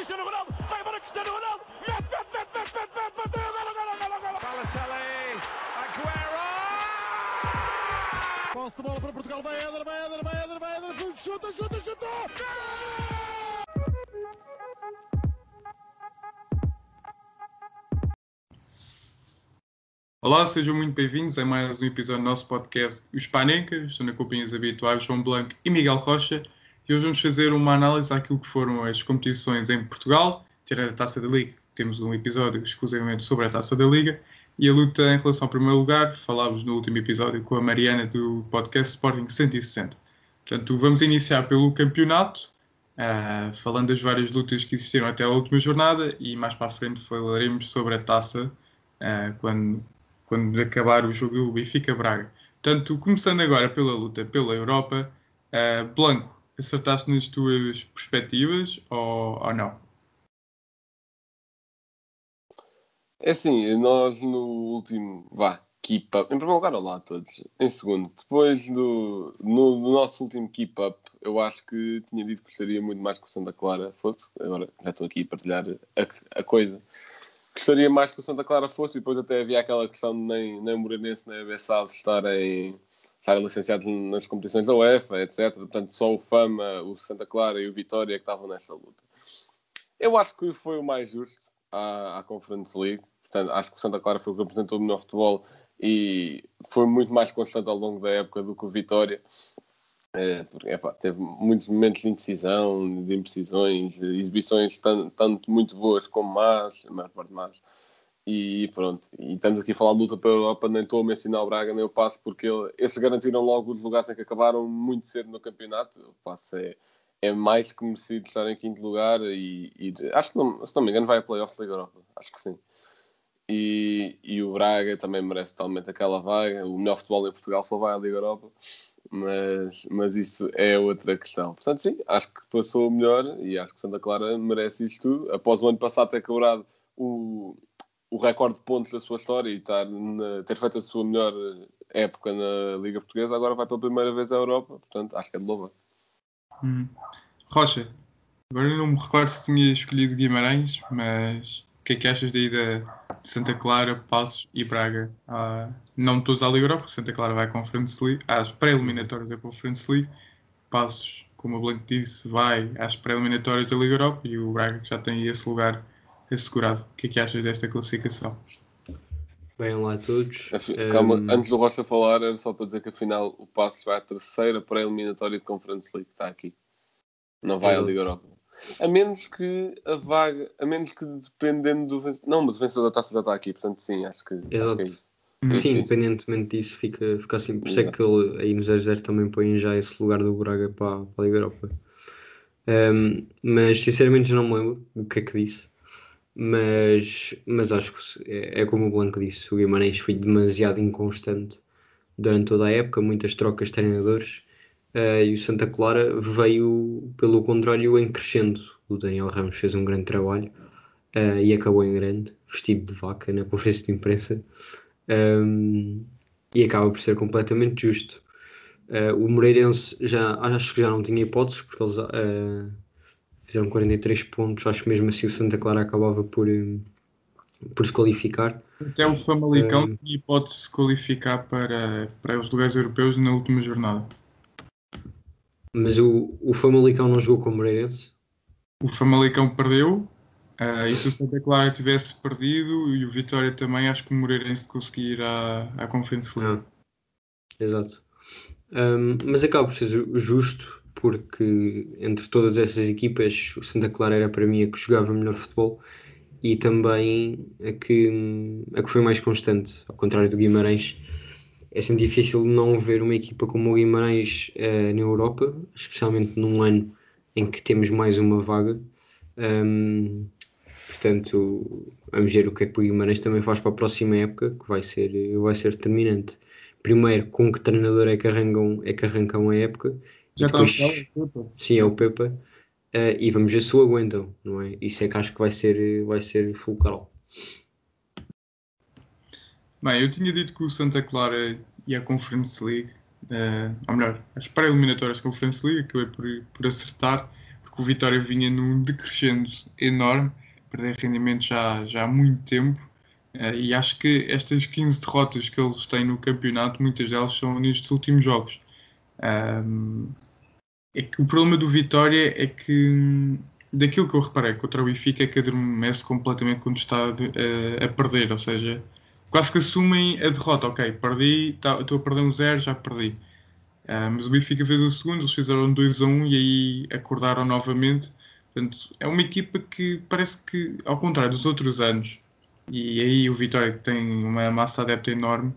Cristiano Ronaldo, vai embora Cristiano Ronaldo, mete, mete, mete, mete, mete, mete, bateu, golo, golo, golo, golo. Balotelli, Aguero! Posse de bola para Portugal, vai Éder, vai Éder, vai Éder, vai Éder, chuta, chuta, chuta! Olá, sejam muito bem-vindos a mais um episódio do nosso podcast Os Panencas. Estou na companhia dos habituais João Blanco e Miguel Rocha e hoje vamos fazer uma análise àquilo que foram as competições em Portugal, tirar a Taça da Liga, temos um episódio exclusivamente sobre a Taça da Liga, e a luta em relação ao primeiro lugar, falámos no último episódio com a Mariana do podcast Sporting 160. Portanto, vamos iniciar pelo campeonato, uh, falando das várias lutas que existiram até a última jornada e mais para a frente falaremos sobre a Taça uh, quando quando acabar o jogo do Benfica-Braga. Portanto, começando agora pela luta pela Europa, uh, Blanco, acertaste nas tuas perspectivas ou, ou não? É assim, nós no último, vá, keep up, em primeiro lugar, olá a todos. Em segundo, depois do no, no, nosso último keep up, eu acho que tinha dito que gostaria muito mais que o Santa Clara fosse, agora já estou aqui a partilhar a, a coisa gostaria mais que o Santa Clara fosse, e depois até havia aquela questão de nem, nem o nem a estarem, estarem licenciados nas competições da UEFA, etc. Portanto, só o Fama, o Santa Clara e o Vitória que estavam nesta luta. Eu acho que foi o mais justo à, à Conference League. Portanto, acho que o Santa Clara foi o que apresentou o melhor futebol e foi muito mais constante ao longo da época do que o Vitória. É, porque, teve muitos momentos de indecisão, de imprecisões, de exibições tanto, tanto, muito boas como más, a maior parte más. E pronto, e estamos aqui a falar de luta pela Europa, nem estou a mencionar o Braga nem o Passo, porque ele, esses garantiram logo os lugares em que acabaram muito cedo no campeonato. O Passo é, é mais que merecido estar em quinto lugar e, e acho que, não, se não me engano, vai a playoffs da Europa, acho que sim. E, e o Braga também merece totalmente aquela vaga. O melhor futebol em Portugal só vai à Liga Europa mas, mas isso é outra questão. Portanto, sim, acho que passou melhor e acho que Santa Clara merece isto tudo. Após o ano passado ter quebrado o, o recorde de pontos da sua história e estar na, ter feito a sua melhor época na Liga Portuguesa, agora vai pela primeira vez à Europa. Portanto, acho que é de louvar. Hum. Rocha, agora não me recordo se tinha escolhido Guimarães, mas o que é que achas da ida de Santa Clara, Passos e Braga? Ah, não todos à Liga Europa, porque Santa Clara vai à Conference League, às pré-eliminatórias da Conference League. Passos, como o Blanco disse, vai às pré-eliminatórias da Liga Europa e o Braga já tem esse lugar assegurado. O que é que achas desta classificação? Bem, olá a todos. Calma, um... antes do Rocha falar, era só para dizer que afinal o Passos vai à terceira pré-eliminatória de Conference League, está aqui. Não vai Exato. à Liga Europa. A menos que a vaga, a menos que dependendo do vencedor. Não, mas o vencedor da taça já está aqui, portanto sim, acho que, Exato. Acho que é Sim, sim, independentemente disso, fica, fica assim. Por isso é que ele, aí no 0-0 também põe já esse lugar do Braga para, para a Liga Europa. Um, mas sinceramente não me lembro o que é que disse. Mas, mas acho que é, é como o Blanco disse: o Guimarães foi demasiado inconstante durante toda a época, muitas trocas de treinadores. Uh, e o Santa Clara veio, pelo contrário, em crescendo. O Daniel Ramos fez um grande trabalho uh, e acabou em grande, vestido de vaca na conferência de imprensa. Um, e acaba por ser completamente justo. Uh, o Moreirense já acho que já não tinha hipóteses porque eles fizeram 43 pontos. Acho que mesmo assim o Santa Clara acabava por, um, por se qualificar. Até o Famalicão uh, tinha hipótese de se qualificar para, para os lugares europeus na última jornada. Mas o, o Famalicão não jogou com o Moreirense? O Famalicão perdeu. Uh, e se o Santa Clara tivesse perdido e o Vitória também, acho que o Moreirense conseguir ir à, à Conference League. Ah, exato. Um, mas acaba por ser justo, porque entre todas essas equipas, o Santa Clara era para mim a que jogava melhor futebol e também a que, a que foi mais constante, ao contrário do Guimarães é sempre difícil não ver uma equipa como o Guimarães uh, na Europa, especialmente num ano em que temos mais uma vaga. Um, portanto, vamos ver o que é que o Guimarães também faz para a próxima época, que vai ser, vai ser determinante. Primeiro, com que treinador é que arrancam, é que arrancam a época. Já depois, Pepa. Sim, é o Pepa. Uh, e vamos ver se o aguentam, não é? Isso é que acho que vai ser, vai ser fulcral. Bem, eu tinha dito que o Santa Clara ia à Conference League, uh, ou melhor, as pré-eliminatórias da Conference League, acabei por, por acertar, porque porque o Vitória vinha num decrescendo enorme, perder rendimento já, já há muito tempo. Uh, e acho que estas 15 derrotas que eles têm no campeonato, muitas delas são nestes últimos jogos. Um, é que o problema do Vitória é que, daquilo que eu reparei contra o Benfica, é que adormece completamente quando está a, a perder, ou seja, quase que assumem a derrota. Ok, perdi, tá, estou a perder um zero, já perdi. Uh, mas o Benfica fez o segundo, eles fizeram 2 a 1 um, e aí acordaram novamente. Portanto, é uma equipa que parece que, ao contrário dos outros anos, e aí o Vitória tem uma massa adepta enorme,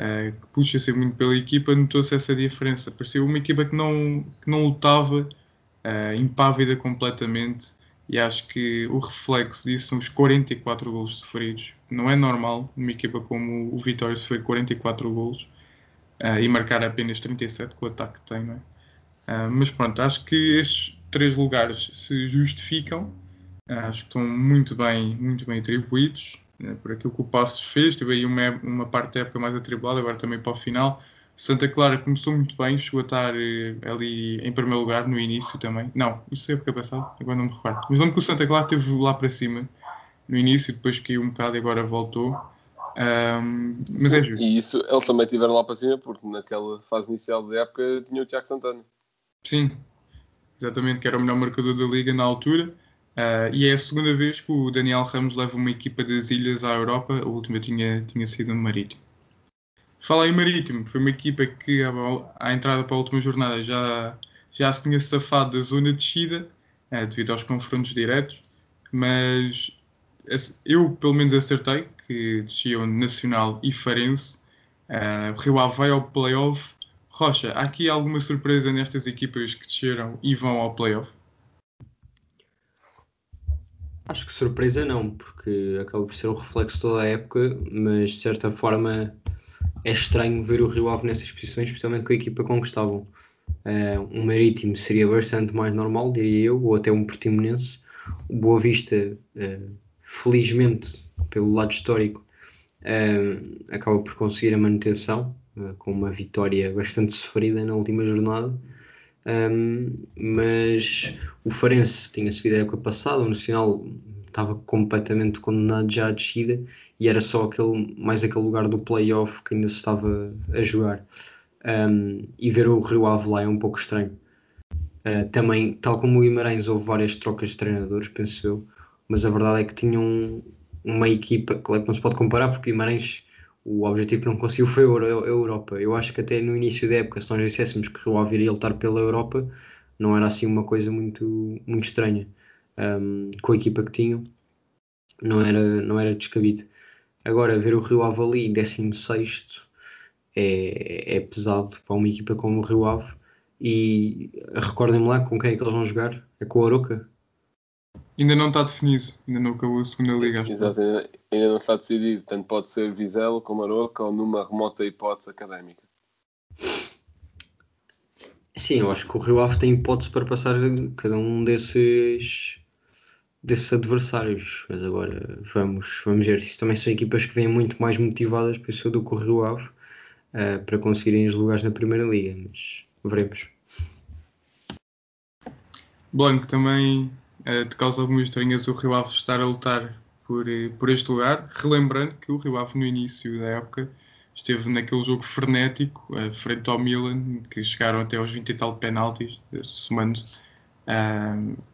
uh, que puxa-se muito pela equipa, notou-se essa diferença. Parecia uma equipa que não, que não lutava, uh, impávida completamente, e acho que o reflexo disso são os 44 golos sofridos. Não é normal numa equipa como o Vitória sofrer 44 golos uh, e marcar apenas 37 com o ataque que tem, não é? mas pronto, acho que estes três lugares se justificam. acho que estão muito bem, muito bem atribuídos né, por aquilo que o Passos fez. Teve aí uma, uma parte da época mais atribulada, agora também para o final. Santa Clara começou muito bem, chegou a estar eh, ali em primeiro lugar no início também. Não, isso é época passada, agora não me recordo. Mas lembro que o Santa Clara esteve lá para cima no início, depois caiu um bocado e agora voltou. Um, mas é justo. E isso, eles também estiveram lá para cima porque naquela fase inicial da época tinha o Tiago Santana. Sim, exatamente, que era o melhor marcador da liga na altura. Uh, e é a segunda vez que o Daniel Ramos leva uma equipa das ilhas à Europa. A última tinha, tinha sido no Marítimo. Fala em Marítimo, foi uma equipa que à, entrada para a última jornada já, já se tinha safado da zona de descida, uh, devido aos confrontos diretos, mas eu pelo menos acertei que desciam Nacional e Farense. Uh, Rio Ave vai ao playoff. Rocha, há aqui alguma surpresa nestas equipas que desceram e vão ao playoff? Acho que surpresa não, porque acaba por ser o reflexo toda a época, mas de certa forma é estranho ver o Rio Ave nessas posições, especialmente com a equipa com que estavam. Uh, um Marítimo seria bastante mais normal, diria eu, ou até um Portimonense. O Boa Vista, uh, felizmente, pelo lado histórico, uh, acaba por conseguir a manutenção, com uma vitória bastante sofrida na última jornada. Um, mas o Farense tinha subido a época passada, o Nacional estava completamente condenado já à descida e era só aquele, mais aquele lugar do playoff que ainda se estava a jogar. Um, e ver o Rio Ave lá é um pouco estranho. Uh, também, tal como o Guimarães, houve várias trocas de treinadores, penso eu, mas a verdade é que tinham uma equipa, que não se pode comparar, porque Guimarães o objetivo que não conseguiu foi a Europa. Eu acho que até no início da época, se nós disséssemos que o Ave iria lutar pela Europa, não era assim uma coisa muito, muito estranha. Um, com a equipa que tinham, não era, não era descabido. Agora, ver o Rio Ave ali, 16 é, é pesado para uma equipa como o Rio Ave. E recordem-me lá com quem é que eles vão jogar? É com o Aroca? Ainda não está definido, ainda não acabou a segunda liga. Exato, ainda, ainda não está decidido. Tanto pode ser Vizela como Aroca ou numa remota hipótese académica. Sim, eu acho que o Rio Ave tem hipótese para passar cada um desses desses adversários, mas agora vamos, vamos ver. Isso também são equipas que vêm muito mais motivadas, penso do que o Rio Ave, uh, para conseguirem os lugares na Primeira Liga, mas veremos. Blanco, também te causa algumas estranhas o Rio Ave estar a lutar por, uh, por este lugar, relembrando que o Rio Ave no início da época esteve naquele jogo frenético, uh, frente ao Milan, que chegaram até aos 20 e tal penaltis, somando,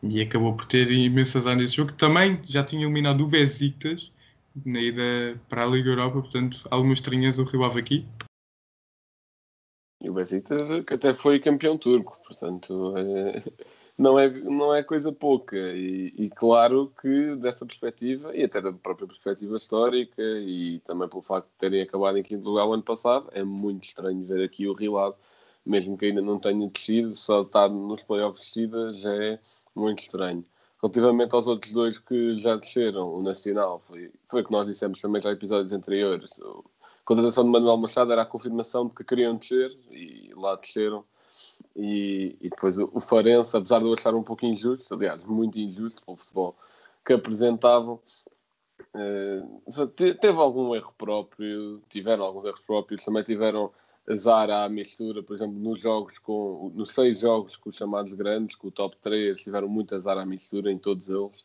e acabou por ter imensas áreas nesse jogo, também já tinha eliminado o Besiktas na ida para a Liga Europa, portanto, algumas estranhas o Rio Ave aqui. E o Besiktas que até foi campeão turco, portanto... É não é, não é coisa pouca. E, e, claro que dessa perspectiva, e até da própria perspectiva histórica, e também pelo facto de terem acabado em quinto lugar o ano passado, é muito estranho ver aqui o Rio Ave, mesmo que ainda não tenha descido, só estar nos playoffs descida já é muito estranho. Relativamente aos outros dois que já desceram, o Nacional, foi, foi o que nós dissemos também já em episódios anteriores. A contratação de Manuel Machado era a confirmação de que queriam descer e lá desceram e, e depois o, o Farense, apesar de eu achar um pouco injusto, aliás, muito injusto para o futebol que apresentavam, uh, teve algum erro próprio, tiveram alguns erros próprios, também tiveram azar à mistura, por exemplo, nos jogos com nos seis jogos com os chamados grandes, com o top 3, tiveram muito azar à mistura em todos eles.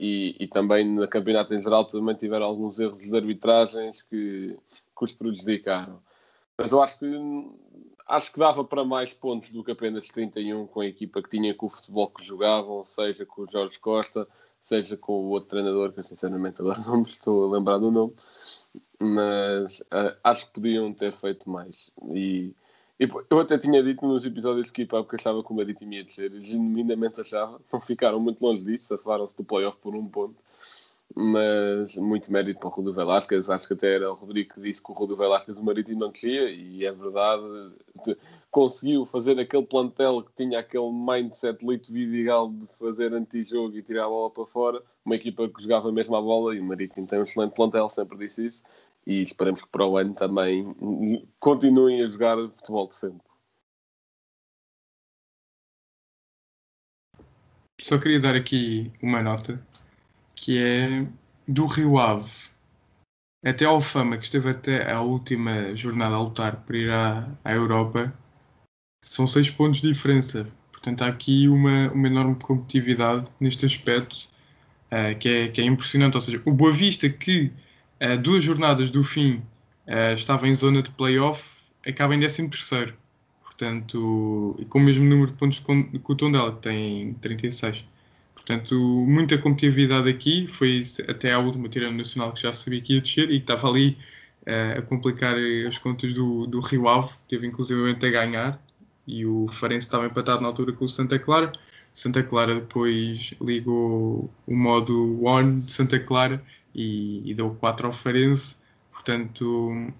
E, e também no campeonato em geral também tiveram alguns erros de arbitragens que, que os prejudicaram. Mas eu acho que acho que dava para mais pontos do que apenas 31 com a equipa que tinha com o futebol que jogavam, seja com o Jorge Costa, seja com o outro treinador, que eu sinceramente agora não me estou a lembrar do nome, mas uh, acho que podiam ter feito mais. E, e, eu até tinha dito nos episódios que achava que o Marítimo ia descer, genuinamente achava, não ficaram muito longe disso, safaram-se do playoff por um ponto mas muito mérito para o Rodrigo Velasquez. Acho que até era o Rodrigo que disse que o Rodrigo Velasquez o Marítimo não queria, e é verdade. Conseguiu fazer aquele plantel que tinha aquele mindset Lito Vidigal de fazer antijogo e tirar a bola para fora. Uma equipa que jogava mesmo a bola, e o Marítimo tem um excelente plantel, sempre disse isso. E esperemos que para o ano também continuem a jogar futebol de sempre. Só queria dar aqui uma nota que é do Rio Ave até ao Fama, que esteve até a última jornada a lutar para ir à, à Europa, são seis pontos de diferença. Portanto, há aqui uma, uma enorme competitividade neste aspecto uh, que, é, que é impressionante. Ou seja, o Boa Vista, que uh, duas jornadas do fim uh, estava em zona de playoff, acaba em 13 terceiro. Portanto, e com o mesmo número de pontos que o Tondela, que tem 36. Portanto, muita competitividade aqui. Foi até à última tirando nacional que já sabia que ia descer e que estava ali uh, a complicar as contas do, do Rio Ave, que teve inclusivamente a ganhar. E o Farense estava empatado na altura com o Santa Clara. Santa Clara depois ligou o modo on de Santa Clara e, e deu 4 ao Farense. Portanto,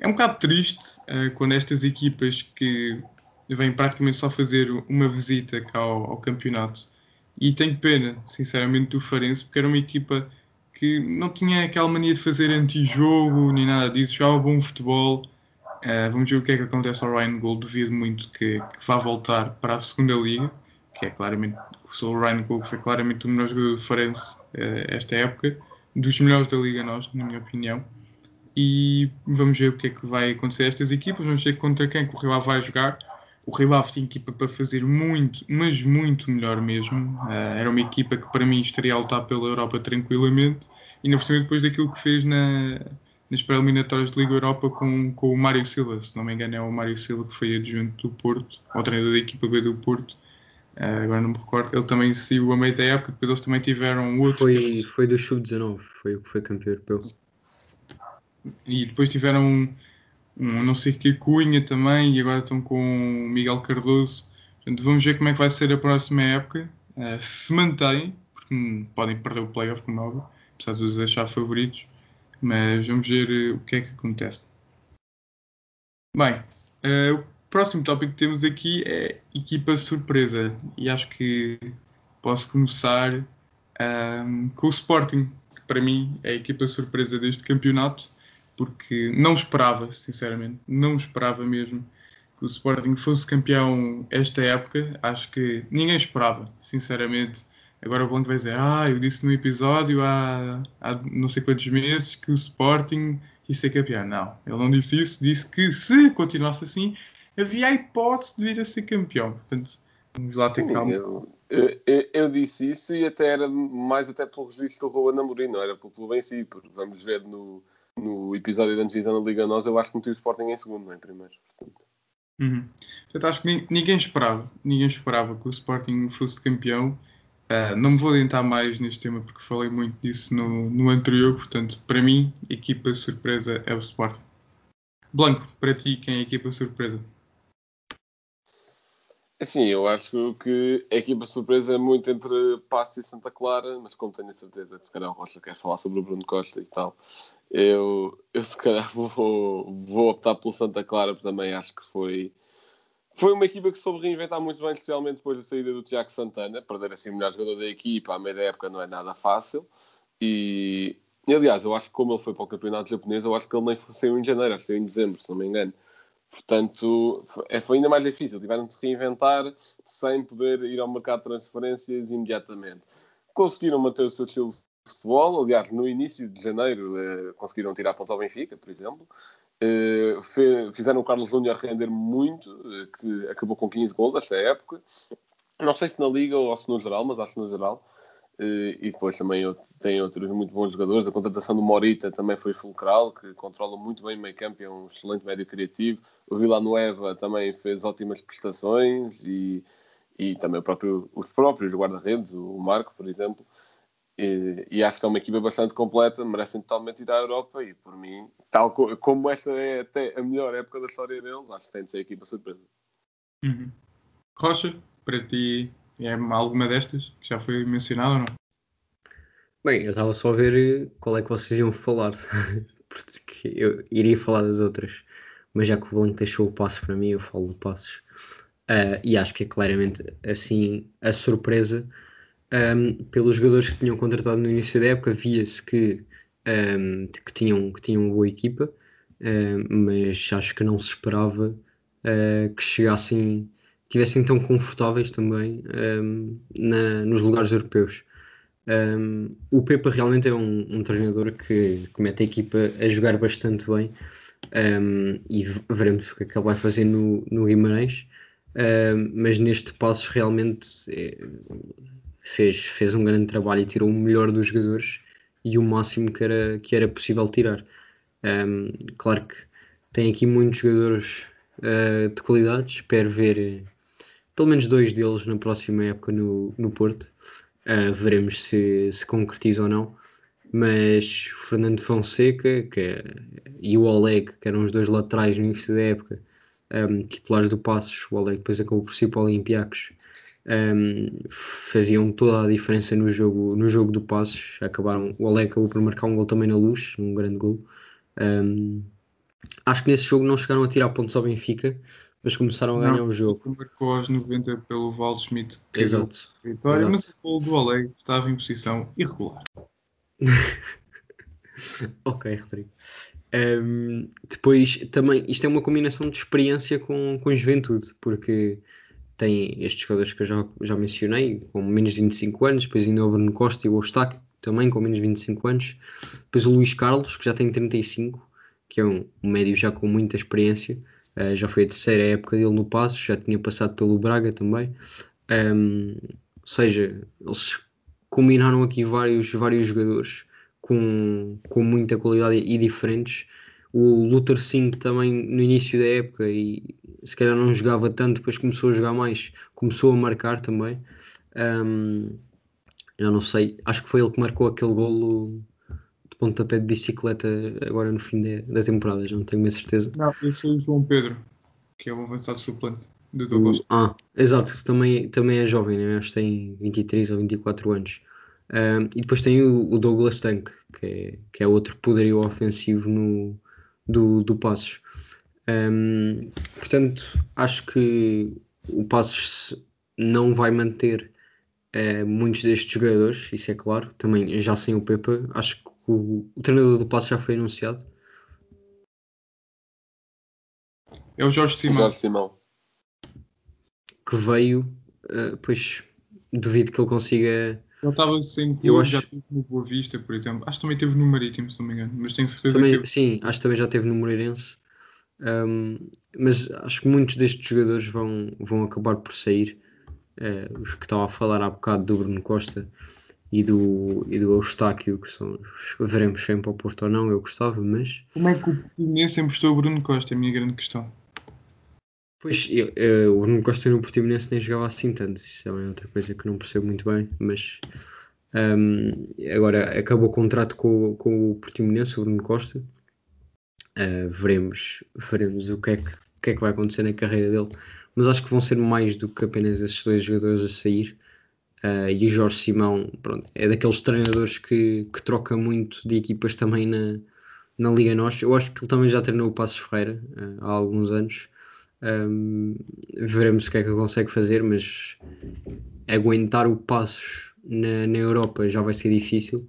é um bocado triste uh, quando estas equipas que vêm praticamente só fazer uma visita cá ao, ao campeonato e tenho pena, sinceramente, do Farense, porque era uma equipa que não tinha aquela mania de fazer antijogo nem nada disso, jogava bom futebol. Uh, vamos ver o que é que acontece ao Ryan Gold. Duvido muito que, que vá voltar para a segunda liga, que é claramente o Ryan Gold foi claramente o melhor jogador do Farense uh, esta época, dos melhores da liga nós, na minha opinião. E vamos ver o que é que vai acontecer a estas equipas. Vamos ver contra quem que o Rio vai jogar o Rio tinha equipa para fazer muito, mas muito melhor mesmo. Uh, era uma equipa que para mim estaria a lutar pela Europa tranquilamente. E na cima depois daquilo que fez na, nas pré-eliminatórias de Liga Europa com, com o Mário Silva, se não me engano é o Mário Silva que foi adjunto do Porto, ou treinador da equipa B do Porto. Uh, agora não me recordo, ele também saiu a meio da época, depois eles também tiveram outro. Foi, foi do Sub-19, foi o que foi campeão europeu. E depois tiveram um não sei que Cunha também, e agora estão com o Miguel Cardoso. Portanto, vamos ver como é que vai ser a próxima época. Uh, se mantém, porque podem perder o playoff, como é apesar de os achar favoritos. Mas vamos ver uh, o que é que acontece. Bem, uh, o próximo tópico que temos aqui é equipa surpresa. E acho que posso começar com o Sporting, que para mim é a equipa surpresa deste campeonato porque não esperava, sinceramente, não esperava mesmo que o Sporting fosse campeão esta época. Acho que ninguém esperava, sinceramente. Agora o Blanco vai dizer: Ah, eu disse no episódio há, há não sei quantos meses que o Sporting ia ser campeão. Não, ele não disse isso. Disse que se continuasse assim, havia a hipótese de vir a ser campeão. Portanto, vamos lá ter calma. Eu, eu, eu, disse isso e até era mais até pelo registro do Ruben Amorim, não era pelo clube em si, porque vamos ver no, no episódio da antevisão da Liga Nós, eu acho que meti o Sporting em segundo, não é em primeiro. Uhum. Eu acho que ninguém esperava, ninguém esperava que o Sporting fosse campeão. Uh, não me vou adiantar mais neste tema porque falei muito disso no, no anterior, portanto, para mim, equipa surpresa é o Sporting. Blanco, para ti, quem é a equipa surpresa? Sim, eu acho que a equipa surpresa é muito entre Passo e Santa Clara, mas como tenho a certeza que se calhar o Rocha quer falar sobre o Bruno Costa e tal, eu, eu se calhar vou, vou optar pelo Santa Clara, porque também acho que foi, foi uma equipa que soube reinventar muito bem, especialmente depois da saída do Tiago Santana. Perder assim o melhor jogador da equipa à meia da época não é nada fácil. E, e, aliás, eu acho que como ele foi para o campeonato japonês, eu acho que ele nem saiu em janeiro, acho que saiu em dezembro, se não me engano. Portanto, é, foi ainda mais difícil. Tiveram de se reinventar sem poder ir ao mercado de transferências imediatamente. Conseguiram manter o seu estilo futebol. Aliás, no início de janeiro eh, conseguiram tirar ponto ao Benfica, por exemplo. Fe, fizeram o Carlos Júnior render muito, uh, que acabou com 15 gols esta época. Não sei se na Liga ou se no geral, mas acho que no geral. Uh, e depois também tem outros muito bons jogadores. A contratação do Morita também foi fulcral, que controla muito bem o meio campo, é um excelente médio criativo. O Villanueva também fez ótimas prestações e, e também próprio, os próprios guarda-redes, o Marco, por exemplo. E, e, acho que é uma equipa bastante completa, merecem totalmente ir à Europa e por mim, tal co como esta é até a melhor época da história deles, acho que tem de ser a equipa surpresa. Uhum. Rocha, para ti é alguma destas que já foi mencionada ou não? Bem, eu estava só a ver qual é que vocês iam falar, porque eu iria falar das outras, mas já que o Blanco deixou o passo para mim, eu falo do passos. Uh, e acho que é claramente assim a surpresa um, pelos jogadores que tinham contratado no início da época, via-se que, um, que, tinham, que tinham uma boa equipa, um, mas acho que não se esperava uh, que chegassem, tivessem tão confortáveis também na, nos lugares europeus. o Pepa realmente é um, um, treinador que, que mete a equipa a jogar bastante bem e veremos o que é que ele vai fazer no, no Guimarães. mas neste passo realmente é, fez, fez um grande trabalho e tirou o melhor dos jogadores e o máximo que era, que era possível tirar. Um, claro que tem aqui muitos jogadores uh, de qualidade, espero ver pelo menos dois deles na próxima época no, no Porto. Uh, veremos se se concretiza ou não. Mas o Fernando Fonseca que, é, e o Oleg, que eram os dois laterais no início da época, um, titulares do Passos, o Oleg depois acabou por ser para o Olympiacos um, faziam toda a diferença no jogo, no jogo do Passos. Acabaram, o Oleg acabou por marcar um gol também na luz, um grande gol. Um, acho que nesse jogo não chegaram a tirar pontos ao Benfica, mas começaram a ganhar não, o jogo. Marcou aos 90 pelo Val Schmidt, Exato. Vitória, Exato. mas o gol do Oleg estava em posição irregular. ok, Rodrigo. Um, depois também, isto é uma combinação de experiência com, com juventude, porque tem estes jogadores que eu já, já mencionei, com menos de 25 anos, depois ainda o Bruno Costa e o Eustáquio, também com menos de 25 anos, depois o Luís Carlos, que já tem 35, que é um, um médio já com muita experiência, uh, já foi a terceira época dele no Passos, já tinha passado pelo Braga também, um, ou seja, eles combinaram aqui vários, vários jogadores com, com muita qualidade e diferentes, o Luther 5 também no início da época e se calhar não jogava tanto, depois começou a jogar mais, começou a marcar também. Um, eu não sei, acho que foi ele que marcou aquele golo de pontapé de bicicleta agora no fim de, da temporada, já não tenho mais certeza. Não, esse é o João Pedro, que é o avançado suplente do Douglas. Ah, exato, também, também é jovem, né? acho que tem 23 ou 24 anos. Um, e depois tem o, o Douglas Tank, que é, que é outro poderio ofensivo no, do, do Passos. Um, portanto, acho que o Passos não vai manter uh, muitos destes jogadores, isso é claro. Também já sem o Pepa, acho que o, o treinador do Passos já foi anunciado. É o Jorge Simão. Jorge Simão. Que veio, uh, pois duvido que ele consiga ele estava sem clube, eu acho... já teve no Boa Vista, por exemplo. Acho que também teve no Marítimo, se não me engano. Mas tenho certeza também, que teve. Sim, acho que também já teve no Moreirense. Um, mas acho que muitos destes jogadores vão, vão acabar por sair. Uh, os que estava a falar há bocado do Bruno Costa e do, e do Eustáquio, que são veremos se vem para o Porto ou não, eu gostava, mas. Como é que o Portimonense emprestou o Bruno Costa? É a minha grande questão. Pois, eu, eu, o Bruno Costa no Portimonense nem jogava assim tanto, isso é outra coisa que não percebo muito bem, mas um, agora acabou o contrato com, com o Portimonense, o Bruno Costa, uh, veremos, veremos o que, é que, o que é que vai acontecer na carreira dele, mas acho que vão ser mais do que apenas esses dois jogadores a sair, uh, e o Jorge Simão, pronto, é daqueles treinadores que, que troca muito de equipas também na, na Liga Nós, eu acho que ele também já treinou o Passos Ferreira uh, há alguns anos, um, veremos o que é que ele consegue fazer, mas aguentar o passos na, na Europa já vai ser difícil.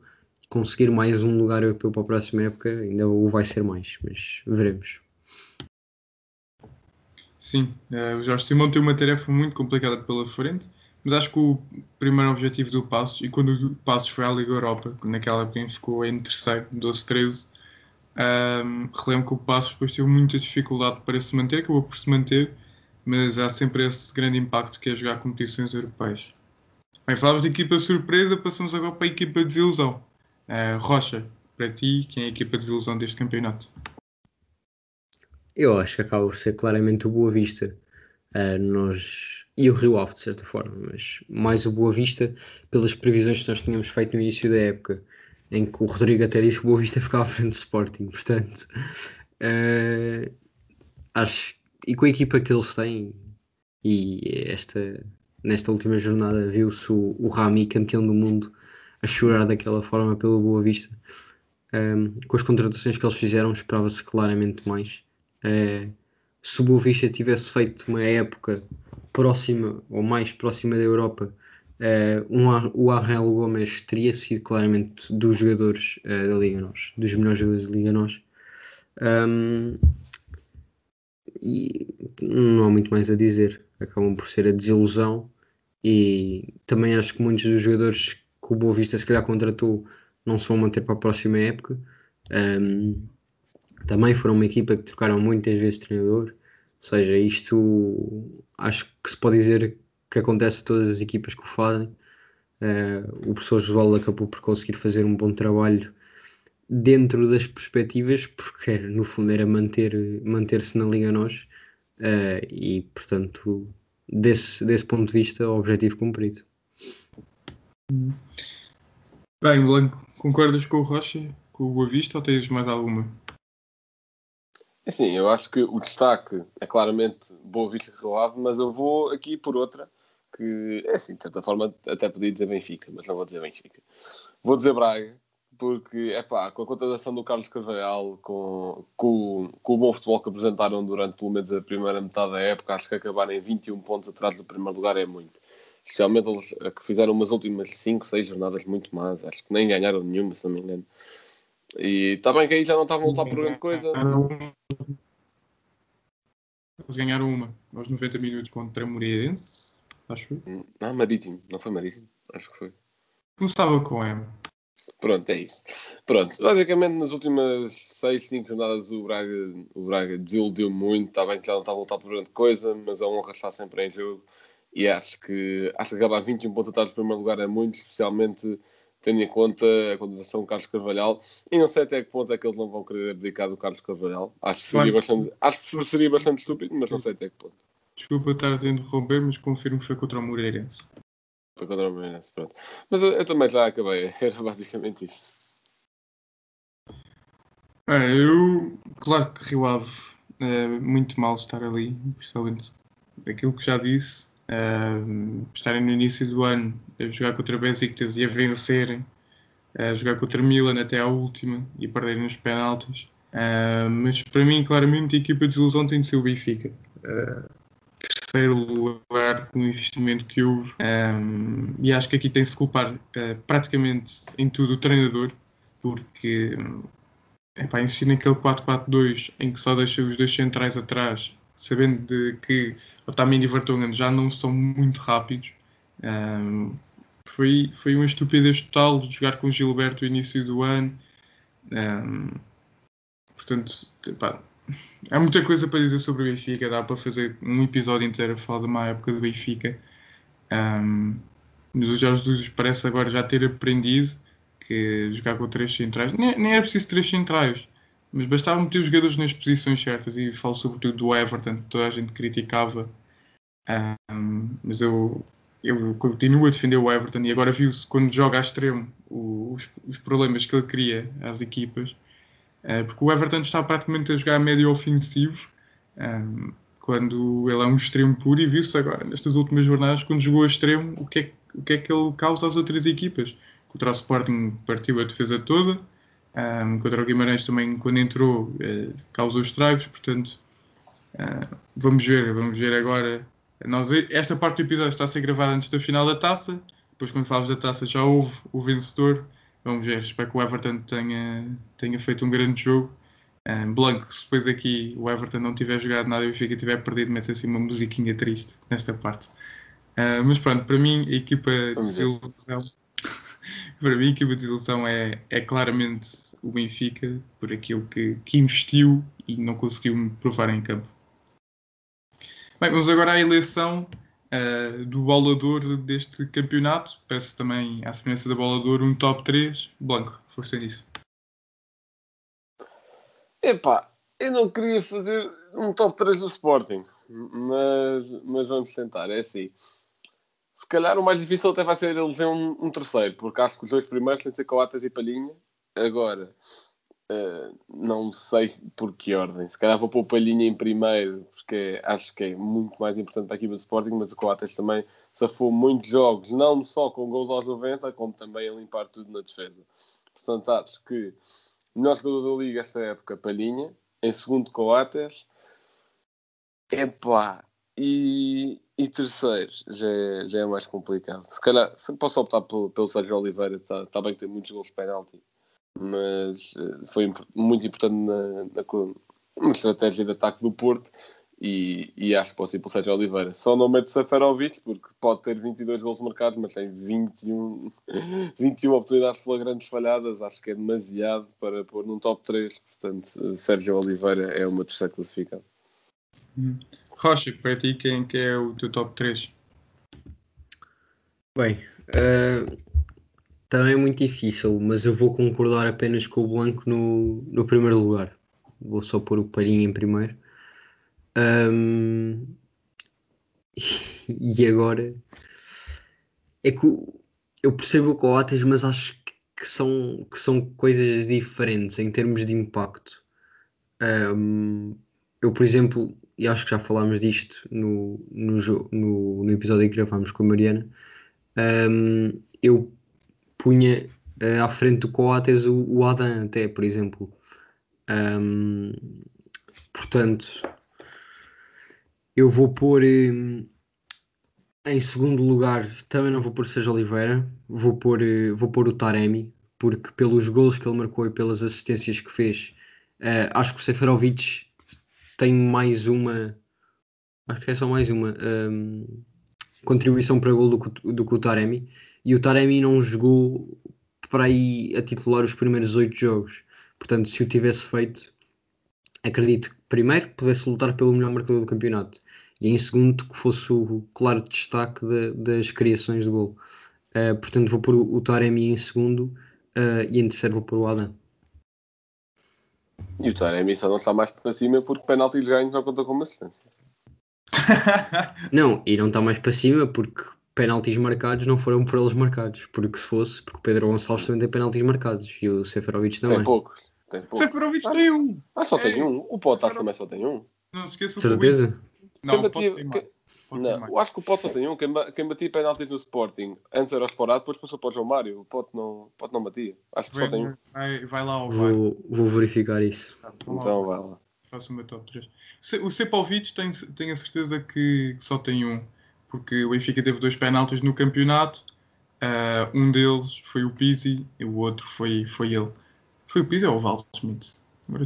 Conseguir mais um lugar europeu para a próxima época ainda o vai ser mais, mas veremos. Sim, uh, o Jorge Simão tem uma tarefa muito complicada pela frente, mas acho que o primeiro objetivo do Passos, e quando o Passos foi à Liga Europa, naquela época ficou em terceiro, 12-13, Um, relembro que o Passos depois teve muita dificuldade para se manter, acabou por se manter, mas há sempre esse grande impacto que é jogar competições europeias. Bem, falámos de equipa surpresa, passamos agora para a equipa de desilusão. Uh, Rocha, para ti, quem é a equipa de desilusão deste campeonato? Eu acho que acaba por ser claramente o Boa Vista. Uh, nós... E o Rio Ave, de certa forma, mas mais o Boa Vista pelas previsões que nós tínhamos feito no início da época, em que o Rodrigo até disse que o Boa Vista ficava à frente do Sporting. Portanto, uh, acho. E com a equipa que eles têm, e esta, nesta última jornada viu-se o, o Rami, campeão do mundo, a chorar daquela forma pelo Boa Vista. Um, com as contratações que eles fizeram, esperava-se claramente mais. Uh, se o Boa Vista tivesse feito uma época próxima ou mais próxima da Europa, uh, um, o Arrel Gomes teria sido claramente dos jogadores uh, da Liga Nós, dos melhores jogadores da Liga Nós. Um, e não há muito mais a dizer. Acabam por ser a desilusão e também acho que muitos dos jogadores que o Boa Vista se calhar contratou não se vão manter para a próxima época. Um, também foram uma equipa que trocaram muitas vezes treinador, seja, isto acho que se pode dizer que acontece a todas as equipas que o fazem. Uh, o professor Josualdo acabou por conseguir fazer um bom trabalho dentro das perspectivas, porque no fundo era manter, manter-se na Liga Nós uh, e portanto desse, desse ponto de vista o objetivo cumprido. Bem, Blanco, concordas com o Rocha, com o Boa Vista ou tens mais alguma? É Sim, eu acho que o destaque é claramente Boa Vista Rio Ave, mas eu vou aqui por outra, que é assim, de certa forma até podia dizer Benfica, mas não vou dizer Benfica. Vou dizer Braga, porque, é pá, com a contratação do Carlos Carvalhal, com, com, com, o bom futebol que apresentaram durante pelo menos a primeira metade da época, acho que acabarem 21 pontos atrás do primeiro lugar é muito. Especialmente eles que fizeram umas últimas 5, 6 jornadas muito más, acho que nem ganharam nenhuma, se não me engano. E está bem que aí já não estavam a lutar por grande coisa. Eles ganharam uma aos 90 minutos contra Moreirense, acho que foi. Ah, Marítimo, não foi Marítimo? Acho que foi. Começava com M. Pronto, é isso. Pronto, basicamente nas últimas 6, 5 jornadas o Braga, o Braga desiludiu muito. Está bem que já não estava a lutar por grande coisa, mas a honra está sempre em jogo. E acho que, acho que acabar 21 pontos atrás do primeiro lugar é muito, especialmente tendo em conta a contratação do Carlos Carvalhal. E não sei até que ponto é que eles não vão querer abdicar do Carlos Carvalhal. Acho que seria, bastante, acho que seria bastante estúpido, mas não sei até que ponto. Desculpa estar a interromper, mas confirmo que foi contra o Moreirense. Foi contra o Moreirense, pronto. Mas eu, eu, também já acabei, era basicamente isso. É, eu, claro que Rio Ave é muito mal estar ali, principalmente aquilo que já disse, uh, estarem no início do ano a jogar contra Besiktas e a vencerem, a jogar contra Milan até à última e perderem nos penaltis. Uh, mas para mim, claramente, a equipa de desilusão tem de ser o Benfica. Uh, terceiro lugar no investimento que houve. Um, e acho que aqui tem-se culpar uh, praticamente em tudo o treinador, porque epá, insistir naquele 4-4-2 em que só deixa os dois centrais atrás sabendo de que Otamendi e Vertonghen já não são muito rápidos. Um, foi, foi uma estupidez total de jogar com Gilberto no início do ano. Um, portanto, pá, há muita coisa para dizer sobre o Benfica. Dá para fazer um episódio inteiro a falar de uma época do Benfica. Um, o Jorge Jesus parece agora já ter aprendido que jogar com três centrais nem, nem é preciso três centrais mas bastava meter os jogadores nas posições certas e falo sobretudo do Everton, que toda a gente criticava. Um, mas eu, eu continuo a defender o Everton e agora viu-se quando joga a extremo os, os, problemas que ele cria às equipas, uh, porque o Everton está praticamente a jogar médio ofensivo um, quando ele é um extremo puro e viu-se agora nestas últimas jornadas quando jogou a extremo o que é, o que, é que ele causa às outras equipas. Contra o Sporting partiu a defesa toda, um, contra o Guimarães também, quando entrou, uh, causou estragos, portanto, uh, vamos ver, vamos ver agora. Nós, esta parte do episódio está a ser gravada antes da final da taça, depois quando falamos da taça já houve o vencedor, vamos ver, espero que o Everton tenha, tenha feito um grande jogo. Um, Blanco, se depois aqui o Everton não tiver jogado nada e o Benfica tiver perdido, mete assim uma musiquinha triste nesta parte. Uh, mas pronto, para mim, a equipa de desilusão para mim, a equipa de desilusão é, é claramente o Benfica, por aquilo que, que investiu e não conseguiu provar em campo. Bem, vamos agora à eleição uh, do bolador deste campeonato. Peço também, à semelhança da bolador, um top 3. Blanco, força nisso. Epá, eu não queria fazer um top 3 do Sporting, mas, mas vamos tentar. É assim. Se calhar o mais difícil até vai ser eleger um, um terceiro, porque acho que os dois primeiros têm de ser Coates e Palhinha. Agora, uh, não sei por que ordem. Se calhar vou pôr o Palhinha em primeiro, porque acho que é muito mais importante para a equipa do Sporting, mas o Coates também safou muitos jogos, não só com gols aos 90, como também a limpar tudo na defesa. Portanto, acho que o melhor jogador da Liga esta época, Palhinha. Em segundo, Coates. Epá, e, e terceiro já é, já é mais complicado. Se calhar, se posso optar pelo, pelo Sérgio Oliveira, está tá bem que tem muitos gols de penalti, mas uh, foi muito importante na, na, na, estratégia de ataque do Porto e, e acho que posso ir pelo Sérgio Oliveira. Só não meto o Seferovic, porque pode ter 22 gols marcados, mas tem 21, 21 oportunidades flagrantes falhadas. Acho que é demasiado para pôr num top 3. Portanto, Sérgio Oliveira é uma terceira classificada. Hum. Rocha, para ti, quem que é o teu top 3? Bem, uh, também é muito difícil, mas eu vou concordar apenas com o Blanco no, no primeiro lugar. Vou só pôr o Palhinho em primeiro. Um, e agora é que eu percebo o Coates, mas acho que são, que são coisas diferentes em termos de impacto. Um, eu, por exemplo, e acho que já falámos disto no, no, no, no episódio que gravámos com a Mariana, um, eu punha uh, à frente do Coates o, o Adam até, por exemplo. Um, portanto, eu vou pôr um, em segundo lugar, também não vou pôr Sérgio Oliveira, vou pôr, uh, vou pôr o Taremi, porque pelos gols que ele marcou e pelas assistências que fez, uh, acho que o Seferovic tem mais uma. Acho que é só mais uma um, contribuição para gol do, do que o Taremi. E o Taremi não jogou para aí a titular os primeiros oito jogos. Portanto, se o tivesse feito, acredito que primeiro pudesse lutar pelo melhor marcador do campeonato e em segundo que fosse o claro destaque de, das criações de gol. Uh, portanto, vou pôr o, Taremi em segundo uh, e em terceiro vou pôr o Adam. E o Taremi só não está mais para cima porque penaltis ganhos não conta como assistência. não, e não está mais para cima porque penaltis marcados não foram por eles marcados. Porque se fosse, porque o Pedro Gonçalves também tem penaltis marcados e o Seferovic também. Tem poucos. Tem poucos. Seferovic ah, tem um. Ah, só é. tem um. O Potas também só tem um. Não se esqueça Certeza? Não, o tem mais. Não, eu acho que o Pote só tem um. Quem, quem batia penaltis no Sporting antes era o Sporado, depois passou para o João Mário. O Pote não, Pote não batia. Acho que vai, só tem um. Vai, vai lá ao vou, vou verificar isso. Tá, então vai lá. Faço o meu top 3. O Sepovic tem, tenho a certeza que só tem um, porque o Benfica teve dois penaltis no campeonato. Uh, um deles foi o Pizzi e o outro foi, foi ele. Foi o Pizzi ou o Waldschmidt? Não,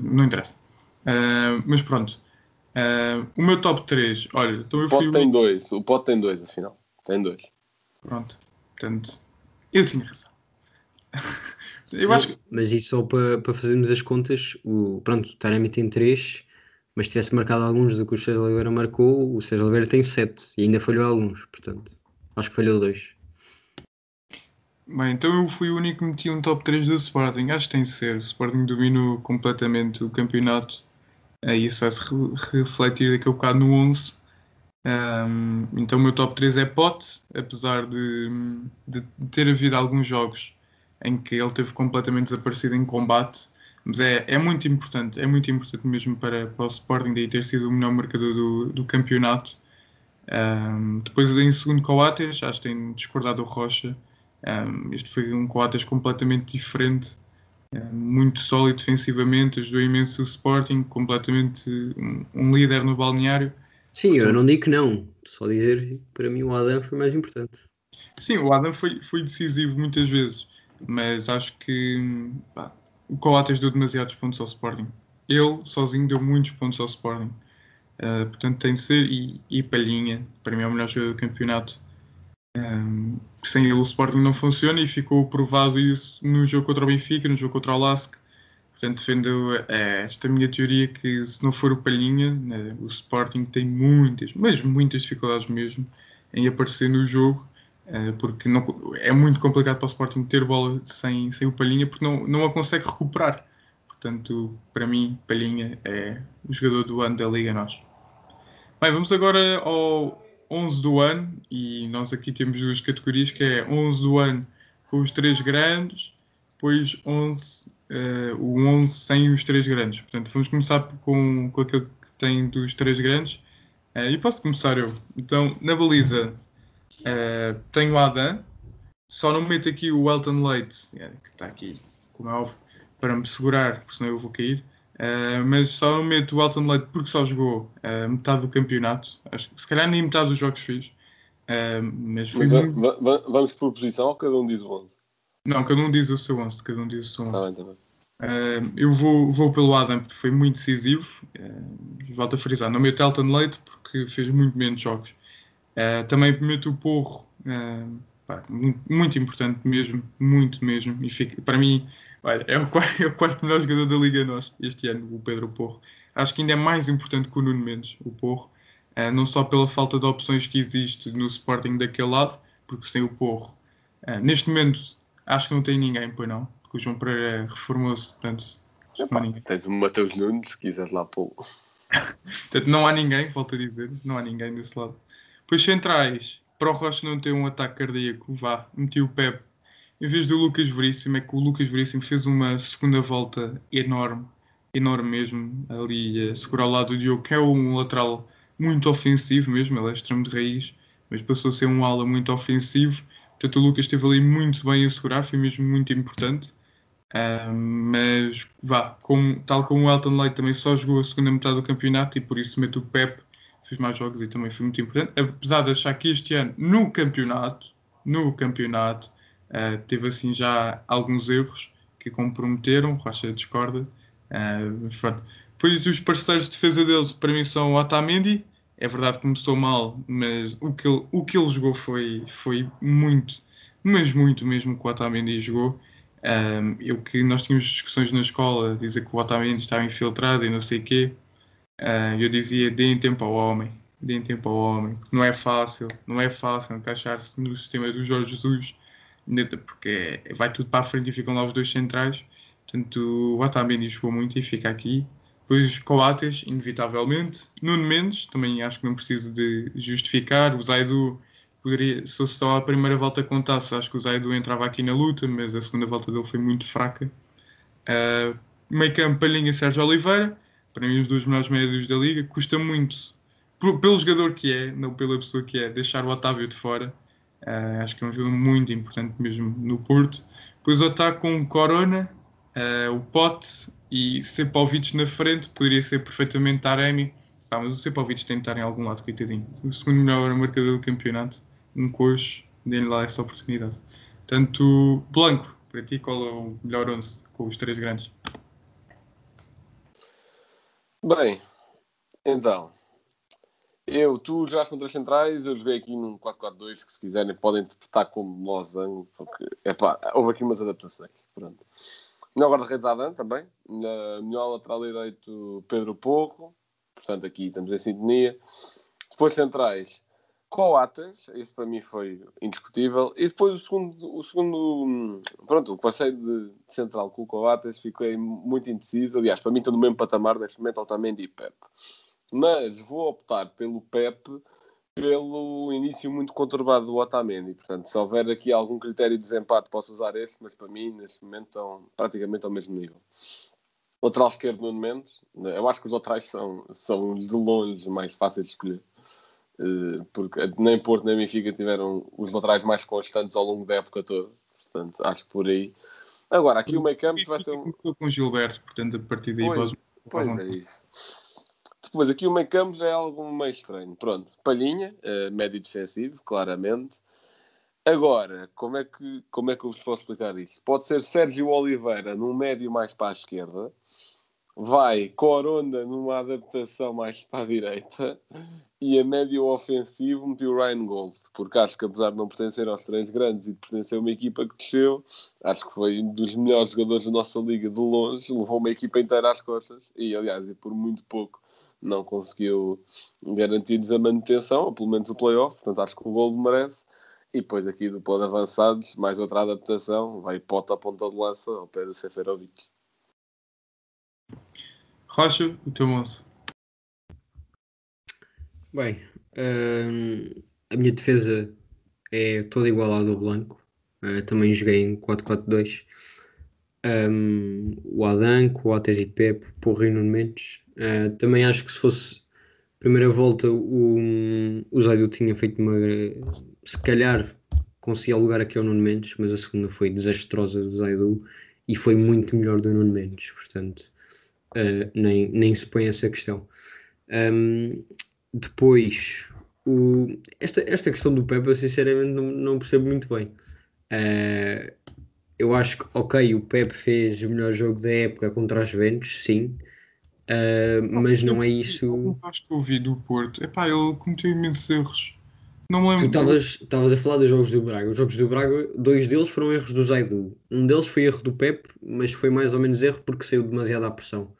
não interessa. Uh, mas pronto. Uh, o meu top 3, olha, então eu o Pote tem dois, o Pote tem dois, afinal. Tem dois. Pronto, portanto, eu tinha razão. eu acho que... Mas isso só para, para fazermos as contas, o, pronto, o Taremi tem 3, mas se tivesse marcado alguns do que o César Oliveira marcou, o César Oliveira tem 7 e ainda falhou alguns, portanto, acho que falhou 2. Bem, então eu fui o único que meti um top 3 do Sporting, acho que tem de ser. O Sporting dominou completamente o campeonato é isso vai se re refletir daqui a um bocado no 11. Um, então o meu top 3 é Pote, apesar de, de, ter havido alguns jogos em que ele teve completamente desaparecido em combate, mas é, é muito importante, é muito importante mesmo para, para o Sporting de ter sido o melhor marcador do, do campeonato. Um, depois em segundo Coates, acho que tem discordado o Rocha. Um, este foi um Coates completamente diferente é muito sólido defensivamente, ajudou imenso o Sporting, completamente um, um líder no balneário. Sim, eu não digo que não, só dizer que para mim o Adam foi mais importante. Sim, o Adam foi, foi decisivo muitas vezes, mas acho que pá, o Coates deu demasiados pontos ao Sporting. Ele sozinho deu muitos pontos ao Sporting. Uh, portanto, tem de ser. E, e Palhinha, para mim, é o melhor jogador do campeonato. Um, sem ele o Sporting não funciona e ficou provado isso no jogo contra o Benfica, no jogo contra o Lask. Portanto, defendo é, esta minha teoria que se não for o Palhinha, né, o Sporting tem muitas, mas muitas dificuldades mesmo em aparecer no jogo, porque não, é muito complicado para o Sporting ter bola sem, sem o Palhinha, porque não, não a consegue recuperar. Portanto, para mim, Palhinha é o jogador do ano da Liga Nós. Bem, vamos agora ao 11 do ano, e nós aqui temos duas categorias, que é 11 do ano com os três grandes, depois 11 uh, o 11 sem os três grandes. Portanto, vamos começar com, com aquele que tem dos três grandes. Uh, e posso começar eu. Então, na baliza, uh, tenho o Adam. Só não meto aqui o Elton Leite, que está aqui, como é óbvio, para me segurar, porque senão eu vou cair. Uh, mas só não meto o Elton Leite porque só jogou uh, metade do campeonato. Acho que se calhar nem metade dos jogos. Uh, mas foi mas muito... Vamos por posição ou cada um diz o 11? Não, cada um diz o seu 11, cada um diz o seu 11. Tá bem, tá bem. Uh, eu vou, vou pelo Adam porque foi muito decisivo. Uh, volto a frisar, não meto Elton Leite porque fez muito menos jogos. Uh, também meto o Porro, pá, muito, muito, importante mesmo, muito mesmo. E fica, para mim, olha, é, o quarto, é o quarto melhor jogador da Liga nós este ano, o Pedro Porro. Acho que ainda é mais importante que o Nuno Mendes, o Porro. não só pela falta de opções que existe no Sporting daquele lado, porque sem o Porro, neste momento Acho que não tem ninguém, pois não. Porque o João Pereira reformou-se, portanto. Epá, não tens o Mateus Nunes, se quiseres lá pô portanto, não há ninguém, volto a dizer, não há ninguém desse lado. Pois centrais, para o Rocha não ter um ataque cardíaco, vá, meti o Pep. Em vez do Lucas Veríssimo, é que o Lucas Veríssimo fez uma segunda volta enorme, enorme mesmo, ali a segurar ao lado do Diogo, que é um lateral muito ofensivo mesmo, ele é extremo de raiz, mas passou a ser um ala muito ofensivo Portanto, o Lucas esteve ali muito bem a segurar, foi mesmo muito importante. Uh, mas vá, como, tal como o Elton Leite também só jogou a segunda metade do campeonato e por isso mete o Pep, fez mais jogos e também foi muito importante. Apesar de achar que este ano, no campeonato, no campeonato, uh, teve assim já alguns erros que comprometeram, Rocha discorda. Uh, Depois os parceiros de defesa deles para mim são o Otamendi, é verdade que começou mal, mas o que ele, o que ele jogou foi, foi muito, mas muito mesmo que o Otamendi jogou. Um, eu que nós tínhamos discussões na escola, dizer que o Otamendi estava infiltrado e não sei o quê. Uh, eu dizia, deem tempo ao homem, deem tempo ao homem. Não é fácil, não é fácil encaixar-se no sistema do Jorge Jesus, porque vai tudo para a frente e ficam lá os dois centrais. Portanto, o Otamendi jogou muito e fica aqui. Depois Coates, inevitavelmente. Nuno Mendes, também acho que não preciso de justificar. O Zaidu, poderia, se fosse só a primeira volta contasse, acho que o Zaidu entrava aqui na luta, mas a segunda volta dele foi muito fraca. Uh, meio campo, Palhinha Sérgio Oliveira, para mim os dois melhores médios da liga. Custa muito, pelo jogador que é, não pela pessoa que é, deixar o Otávio de fora. Uh, acho que é um jogador muito importante mesmo no Porto. Depois o ataque com Corona, uh, o Pote e Sepovic na frente poderia ser perfeitamente Taremi. Ah, mas o Sepovic tem de estar em algum lado, coitadinho. O segundo melhor marcador do campeonato, um coxo, dê-lhe lá essa oportunidade. Tanto Blanco, para ti, qual é o melhor 11 com os três grandes? Bem, então, eu, tu jogaste com três centrais, eu joguei aqui num 4-4-2 que se quiserem podem interpretar como losango, porque, epá, houve aqui umas adaptações, pronto. Melhor guarda-redes Adam também. Melhor lateral direito Pedro Porro. Portanto, aqui estamos em sintonia. Depois centrais Coates. Isso para mim foi indiscutível. E depois o segundo, o segundo pronto, o passeio de, central com o Coates fiquei muito indeciso. Aliás, para mim estou no mesmo patamar neste momento, Otamendi e Pep. Mas vou optar pelo Pep pelo início muito conturbado do Otamendi. Portanto, se houver aqui algum critério de desempate, posso usar este, mas para mim, neste momento, estão praticamente ao mesmo nível. Lateral esquerdo, Nuno Mendes. Eu acho que os laterais são, são de longe mais fáceis de escolher. Eh, porque nem Porto nem Benfica tiveram os laterais mais constantes ao longo da época toda. Portanto, acho que por aí. Agora, aqui o meio campo vai ser um. com Gilberto, portanto, a partir daí. Pois, pois é isso. Depois, aqui o meio campo já é algo meio estranho. Pronto, Palhinha, uh, médio defensivo, claramente. Agora, como é, que, como é que eu vos posso explicar isto? Pode ser Sérgio Oliveira num médio mais para a esquerda, vai Corona numa adaptação mais para a direita e a médio ofensivo meteu o Ryan Gold, porque acho que apesar de não pertencer aos três grandes e de pertencer a uma equipa que desceu, acho que foi um dos melhores jogadores da nossa liga de longe, levou uma equipa inteira às costas e aliás, e por muito pouco não conseguiu garantir-lhes a manutenção, ou pelo menos o playoff, portanto acho que o Gold merece. E depois aqui do plano avançados, mais outra adaptação, vai Pota a ponta de lança ao pé do Seferovic. Rocha, o teu moço. Bem, hum, a minha defesa é toda igual à do Blanco. Uh, também joguei em 4-4-2. Um, o Adanco, o Ates e Pepe, Porro Nuno Mendes. Uh, também acho que se fosse primeira volta o, o Zaidu tinha feito uma. Se calhar conseguia alugar aqui ao Nuno Mendes, mas a segunda foi desastrosa do Zaidu e foi muito melhor do Nuno Mendes. Portanto, uh, nem, nem se põe essa questão. Um, depois, o, esta, esta questão do Pepe, eu sinceramente não, não percebo muito bem. Uh, eu acho que, ok, o Pepe fez o melhor jogo da época contra os Juventus, sim, uh, mas não é isso. Acho que eu vi do Porto. Epá, ele cometeu imensos erros. Não me lembro. Tu estavas a falar dos jogos do Braga. Os jogos do Braga, dois deles foram erros do Zaidu. Um deles foi erro do Pepe, mas foi mais ou menos erro porque saiu demasiado à pressão.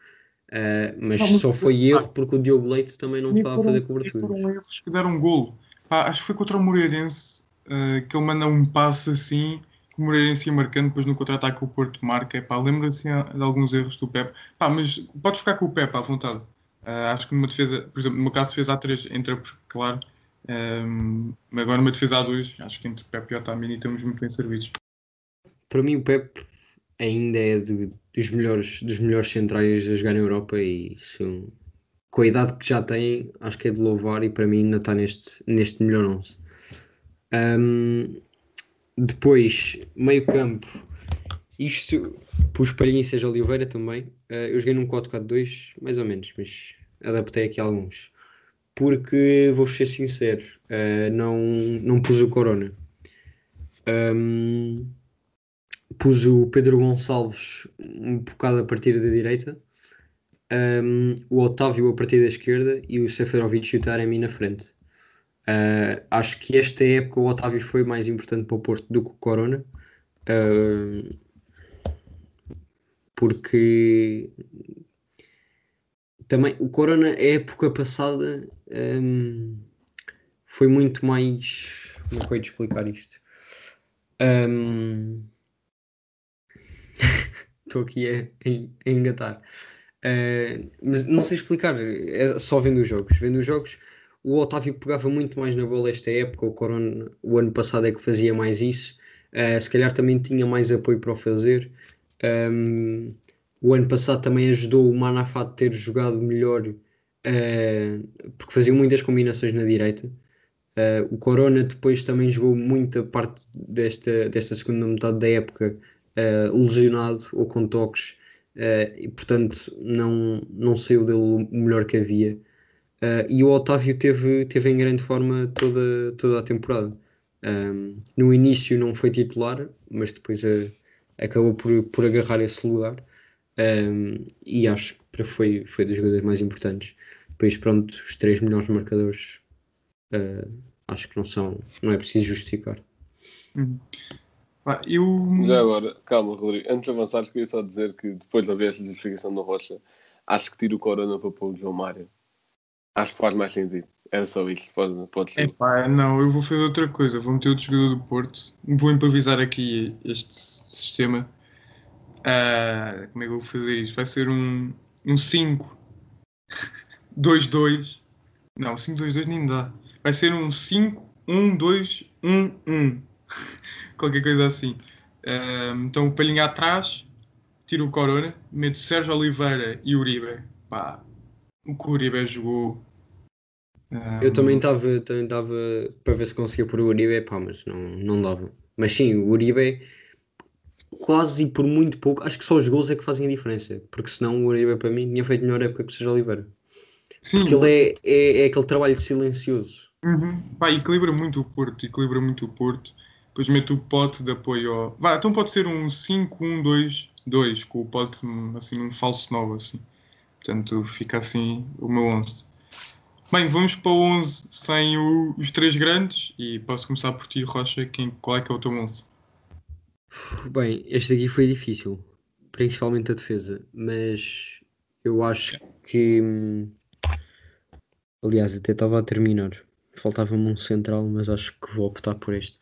Uh, mas, não, só foi erro porque o Diogo Leite também não estava a fazer cobertura. Foram erros que deram golo. Pá, acho que foi contra o Moreirense uh, que ele manda um passe assim, que o Moreirense ia marcando, depois no contra-ataque o Porto marca. Lembra-se de alguns erros do Pep. Pá, mas pode ficar com o Pep à vontade. Uh, acho que numa defesa, por exemplo, no meu caso, defesa A3 entra, claro. Um, agora numa defesa A2, acho que entre Pep e Otamendi estamos muito bem servidos. Para mim, o Pep ainda é de, dos, melhores, dos melhores centrais a jogar na Europa e isso, com a idade que já tem, acho que é de louvar e para mim ainda está neste, neste melhor 11. Um, depois, meio campo, isto pus Seja Oliveira também. Uh, eu joguei num 4-4-2, mais ou menos, mas adaptei aqui alguns. Porque, vou ser sincero, uh, não, não pus o Corona. Um, pus o Pedro Gonçalves um bocado a partir da direita, um, o Otávio a partir da esquerda e o Seferovic e o Taremi na frente. Uh, acho que esta época o Otávio foi mais importante para o Porto do que o Corona. Uh, porque também o Corona, a época passada, um, foi muito mais. Como é eu ia explicar isto? Um, Estou aqui a, a engatar. Uh, mas não sei explicar, é só vendo os jogos. Vendo os jogos, o Otávio pegava muito mais na bola esta época, o Corona, o ano passado é que fazia mais isso. Uh, se calhar também tinha mais apoio para o fazer. Um, o ano passado também ajudou o Manafá a ter jogado melhor, uh, porque fazia muitas combinações na direita. Uh, o Corona depois também jogou muita parte desta, desta segunda metade da época uh, lesionado ou com toques uh, e portanto não, não saiu dele o melhor que havia. Uh, e o Otávio teve, teve em grande forma toda, toda a temporada. Um, no início não foi titular, mas depois acabou por, por agarrar esse lugar. Um, e acho que foi, foi dos jogadores mais importantes. Depois, pronto, os três melhores marcadores acho que não são, não é preciso justificar. Uhum. Pá, eu... Já agora, calma, Rodrigo. Antes de avançares, queria só dizer que depois de haver esta justificação da Rocha, acho que tiro o Corona para pôr o João Mário. Acho que faz mais sentido. Era só isso. Pode, pode ser. Epá, não, eu vou fazer outra coisa. Vou meter outro jogador do Porto. Vou improvisar aqui este sistema. Uh, como é que eu vou fazer isto? Vai ser um, um 5 2-2. Não, 5-2-2 nem dá. Vai ser um 5-1-2-1-1 qualquer coisa assim. Um, então o Palhinha atrás, tiro o Corona, meto Sérgio Oliveira e Uribe. Pá, o que o Uribe jogou. Um... Eu também estava também para ver se conseguia por o Uribe, pá, mas não, não dava. Mas sim, o Uribe quase por muito pouco, acho que só os gols é que fazem a diferença, porque senão o Uribe para mim tinha feito melhor época que o Sérgio Oliveira. Sim, porque ele é, é, é, aquele trabalho silencioso. Uhum. Pá, equilibra muito o Porto, equilibra muito o Porto. Depois meto o pote de apoio ao... Vai, então pode ser um 5-1-2-2, com o pote assim, um falso 9, assim. Portanto, fica assim o meu 11. Bem, vamos para o 11 sem o- os três grandes e posso começar por ti, Rocha. Quem, qual é que é o teu 11? Bem, este aqui foi difícil, principalmente a defesa, mas eu acho que. hum, Aliás, até estava a terminar. Faltava-me um central, mas acho que vou optar por este.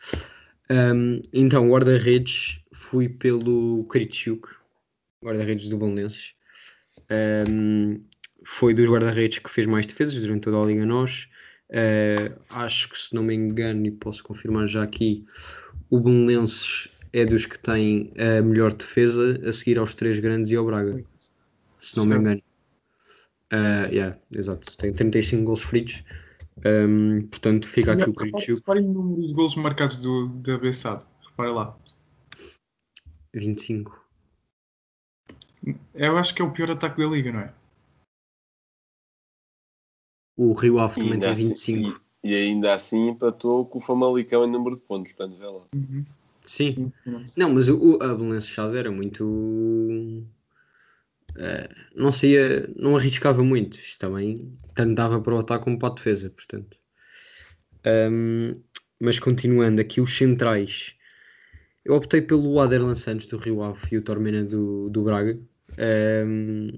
Hum, então, guarda-redes, fui pelo Kritschuk, guarda-redes do Belenenses. Hum, foi dos guarda-redes que fez mais defesas durante toda a Liga Nós. Uh, acho que, se não me engano, e posso confirmar já aqui, o Belenenses é dos que tem a melhor defesa a seguir aos três grandes e ao Braga, se não me engano. Uh, yeah, exato, tem 35 gols feridos. Um, portanto, fica aqui o Kritschuk, Reparem o número de golos marcados do, da Bessade. Repara lá. 25. Eu acho que é o pior ataque da Liga, não é? O Rio Ave também tem assim, 25. e, e ainda assim empatou com o Famalicão em número de pontos. Portanto, vê lá. Sim. Não, mas o, a Belenenses Chaz era muito. Eh, não saía, não arriscava muito. Isto também tanto dava para o ataque como para a defesa, portanto. Ahm, mas continuando aqui, os centrais. Eu optei pelo Aderlan Santos do Rio Ave e o Tormena do, do Braga. Ahm,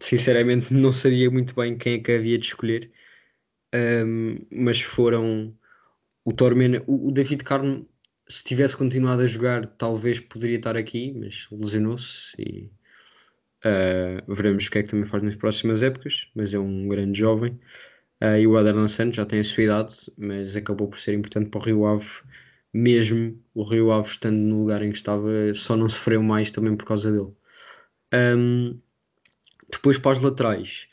sinceramente, não sabia muito bem quem é que havia de escolher, Ahm, mas foram o Tormena, o, o David Carmo se tivesse continuado a jogar, talvez poderia estar aqui, mas lesionou-se e ah, veremos o que é que também faz nas próximas épocas. Mas é um grande jovem. Ah, e o Aderlan Santos já tem a sua idade, mas acabou por ser importante para o Rio Ave, mesmo o Rio Ave estando no lugar em que estava, só não sofreu mais também por causa dele. Ahm, depois para as laterais.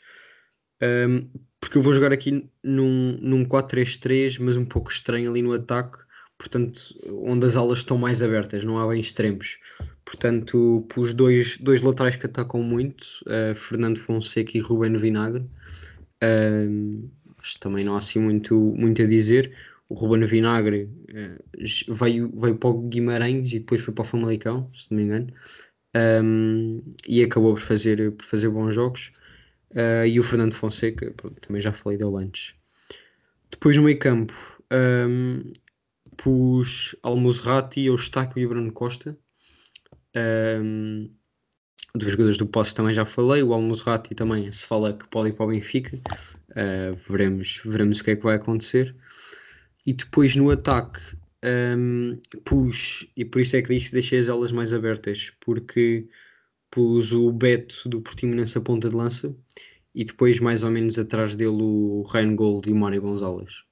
Ahm, porque eu vou jogar aqui num, num 4-3-3, mas um pouco estranho ali no ataque, portanto, onde as alas estão mais abertas, não há bem extremos. Portanto, pus dois, dois laterais que atacam muito, eh, Fernando Fonseca e Ruben Vinagre. Que também não há assim muito, muito a dizer. O Ruben Vinagre eh, j- veio, veio para o Guimarães e depois foi para o Famalicão, se não me engano. Ahm, e acabou por fazer, por fazer bons jogos. Ah, e o Fernando Fonseca, pronto, também já falei dele antes. Depois no meio campo, ahm, pus Almozrati, Eustáquio e Bruno Costa. Ahm, dos jogadores do Poço também já falei. O Almozrati também se fala que pode ir para o Benfica. Ah, veremos, veremos o que é que vai acontecer. E depois no ataque, ahm, pus, e por isso é que deixei as alas mais abertas, porque pus o Beto do Portimonense a ponta de lança e depois mais ou menos atrás dele o Reingold e o Mário Gonzalez.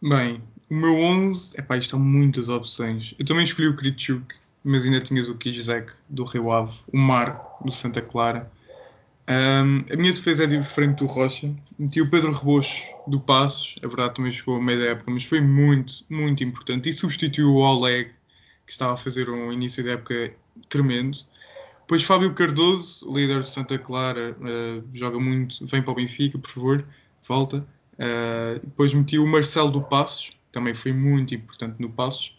Bem, o meu 11, epá, isto são muitas opções. Eu também escolhi o Kritschuk, mas ainda tinhas o Kizek do Rio Ave, o Marco do Santa Clara. Ahm, a minha defesa é diferente do Rocha. Meti o Pedro Rebocho do Passos, é verdade, também chegou a meio da época, mas foi muito, muito importante. E substituiu o Oleg, que estava a fazer um início de época tremendo. Depois Fábio Cardoso, líder do Santa Clara, eh, joga muito, vem para o Benfica, por favor, volta. Uh, depois meti o Marcelo do Passos, também foi muito importante no Passos.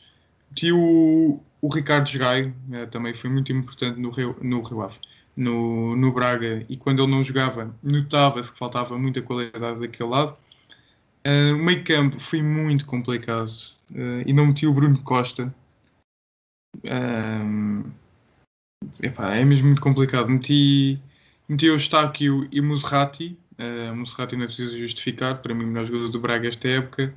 Meti o, o Ricardo Gaio, uh, também foi muito importante no Rio, no Rio Ave, no, no Braga, e quando ele não jogava, notava-se que faltava muita qualidade daquele lado. Uh, o meio campo foi muito complicado uh, e não meti o Bruno Costa. Epá, é mesmo muito complicado. Meti, meti o Eustáquio e o Muserati. Uh, Monserrat ainda precisa justificar, para mim, o melhor jogador do Braga esta época.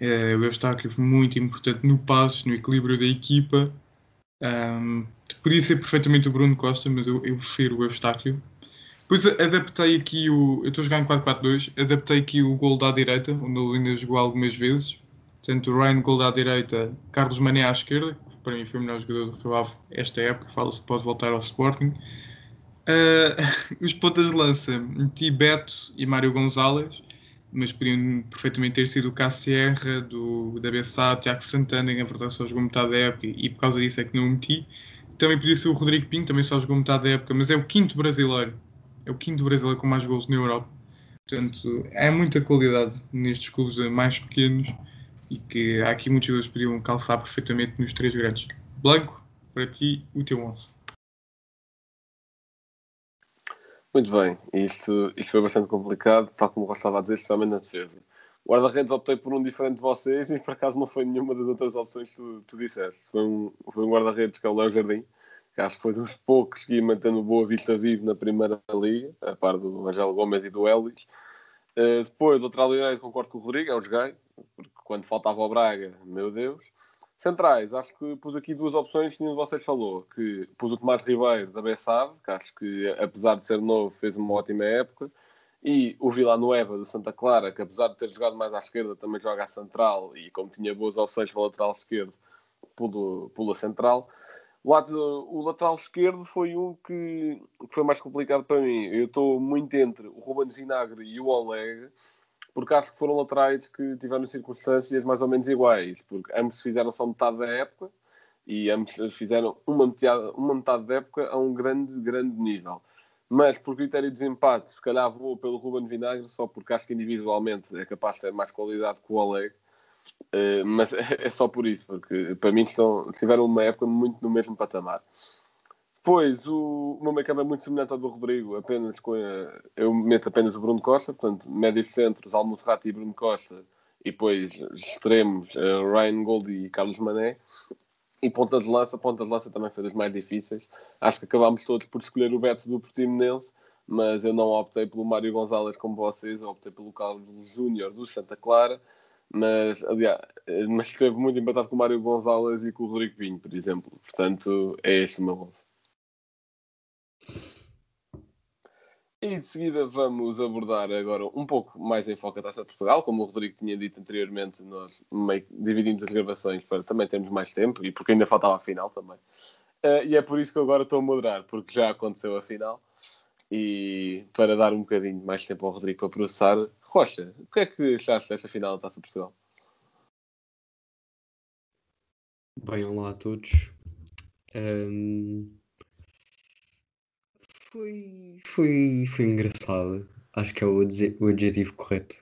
Uh, o Eustáquio foi muito importante no passe, no equilíbrio da equipa. Um, podia ser perfeitamente o Bruno Costa, mas eu, eu prefiro o Eustáquio. Depois adaptei aqui o. Eu estou a jogar em 4-4-2, adaptei aqui o gol da direita, onde ele ainda jogou algumas vezes. Portanto, o Ryan gol da direita, Carlos Mané à esquerda, que para mim foi o melhor jogador do Rio Ave esta época. Fala-se que pode voltar ao Sporting. Uh, os pontas de lança, meti Beto e Mário Gonzalez, mas podiam perfeitamente ter sido o Cassierra, do, da BSA, Tiago Santana, que na verdade só jogou metade da época e por causa disso é que não o meti. Também podia ser o Rodrigo Pinto, também só jogou metade da época, mas é o quinto brasileiro, é o quinto brasileiro com mais gols na Europa. Portanto, há muita qualidade nestes clubes mais pequenos e que há aqui muitos jogadores podiam calçar perfeitamente nos três grandes. Blanco, para ti, o teu 11. Muito bem, isto, isto foi bastante complicado, tal como eu estava a dizer, especialmente na defesa. Guarda-redes optei por um diferente de vocês e por acaso não foi nenhuma das outras opções que tu, tu disseste. Foi um, foi um guarda-redes que é o Léo Jardim, que acho que foi dos poucos que ia mantendo Boa Vista vivo na primeira liga, a par do Angelo Gomes e do Ellis. Uh, depois, outro lado concordo com o Rodrigo, é o Jogai, porque quando faltava o Braga, meu Deus. Centrais, acho que pus aqui duas opções que nenhum de vocês falou. Que pus o Tomás Ribeiro da Bessade, que acho que, apesar de ser novo, fez uma ótima época. E o Villanueva do Santa Clara, que apesar de ter jogado mais à esquerda, também joga à central. E como tinha boas opções para o lateral esquerdo, pula, pula central. O, lado, o lateral esquerdo foi um que, foi mais complicado para mim. Eu estou muito entre o Ruben Vinagre e o Oleg porque acho que foram laterais que tiveram circunstâncias mais ou menos iguais, porque ambos fizeram só metade da época e ambos fizeram uma metade, uma metade da época a um grande, grande nível. Mas por critério de desempate, se calhar vou pelo Ruben Vinagre, só porque acho que individualmente é capaz de ter mais qualidade que o Oleg. Uh, mas é, só por isso, porque para mim estão, tiveram uma época muito no mesmo patamar. Depois, o, o meu make-up é muito semelhante ao do Rodrigo, apenas com a, eu meto apenas o Bruno Costa, portanto, médios centros, Almoçrati e Bruno Costa, e depois extremos, uh, Ryan Goldie e Carlos Mané. E ponta de lança, ponta de lança também foi das mais difíceis. Acho que acabámos todos por escolher o Beto do Portimonense, mas eu não optei pelo Mário Gonzalez como vocês, eu optei pelo Carlos Júnior do Santa Clara, mas, aliás, mas esteve muito empatado com o Mário Gonzalez e com o Rodrigo Pinho, por exemplo. Portanto, é este o meu 11. E de seguida vamos abordar agora um pouco mais em foco a Taça de Portugal. Como o Rodrigo tinha dito anteriormente, nós dividimos as gravações para também termos mais tempo e porque ainda faltava a final também. Uh, e é por isso que agora estou a moderar, porque já aconteceu a final. E para dar um bocadinho mais tempo ao Rodrigo para processar, Rocha, o que é que achaste desta final da Taça de Portugal? Bem, olá a todos. Um foi, foi, foi engraçado. Acho que é o, o adjetivo correto.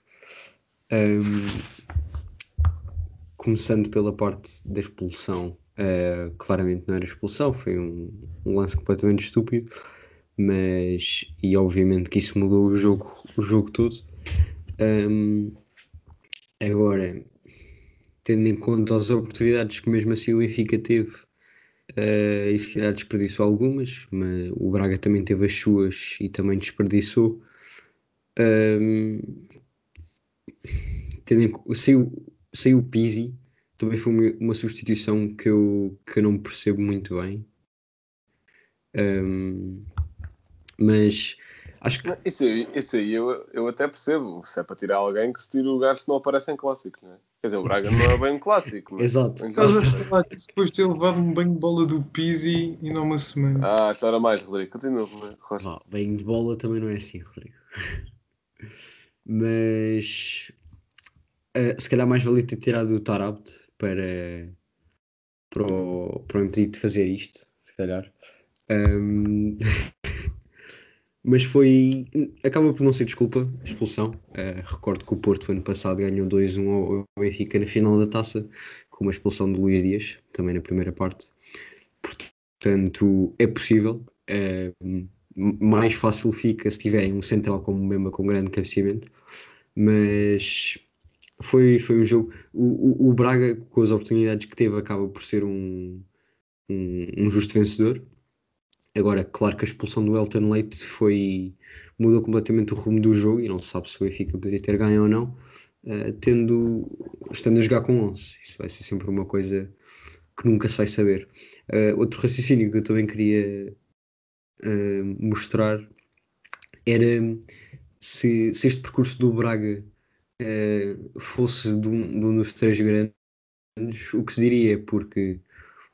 Um, começando pela parte da expulsão. Uh, claramente não era expulsão, foi um, um, lance completamente estúpido. Mas, e obviamente que isso mudou o jogo, o jogo todo. Um, agora, tendo em conta as oportunidades que mesmo assim o Benfica teve Uh, e se calhar desperdiçou algumas, mas o Braga também teve as suas e também desperdiçou. Um, tendo saiu, saiu o Pizzi, também foi uma, substituição que eu, que eu não percebo muito bem. Um, mas acho que. Isso aí, isso aí eu, eu até percebo. Se é para tirar alguém que se tira o se não aparece em clássicos, não é? Quer dizer, o Braga não é bem um clássico. Mas... Exato. Estás a falar depois de ter levado um banho de bola do Pizzi e não uma semana. Ah, chora mais, Rodrigo. Continua, Rocha. Ah, banho de bola também não é assim, Rodrigo. mas uh, se calhar mais valia ter tirado o Tarabt para, para, o, para o impedir de fazer isto, se calhar. Um, mas foi. acaba por não ser desculpa, expulsão. Uh, recordo que o Porto, ano passado, ganhou 2-1 ao Benfica na final da taça, com uma expulsão de Luís Dias, também na primeira parte. Portanto, é possível. Uh, mais fácil fica se tiverem um central como o com grande cabeceamento, mas foi, foi um jogo. O, o, o, Braga, com as oportunidades que teve, acaba por ser um, um, um justo vencedor Agora, claro que a expulsão do Elton Leite foi, mudou completamente o rumo do jogo e não se sabe se o Benfica poderia ter ganho ou não, uh, tendo, estando a jogar com 11. Isso vai ser sempre uma coisa que nunca se vai saber. Uh, outro raciocínio que eu também queria uh, mostrar era se, se, este percurso do Braga fosse de um, de um dos três grandes, o que se diria, porque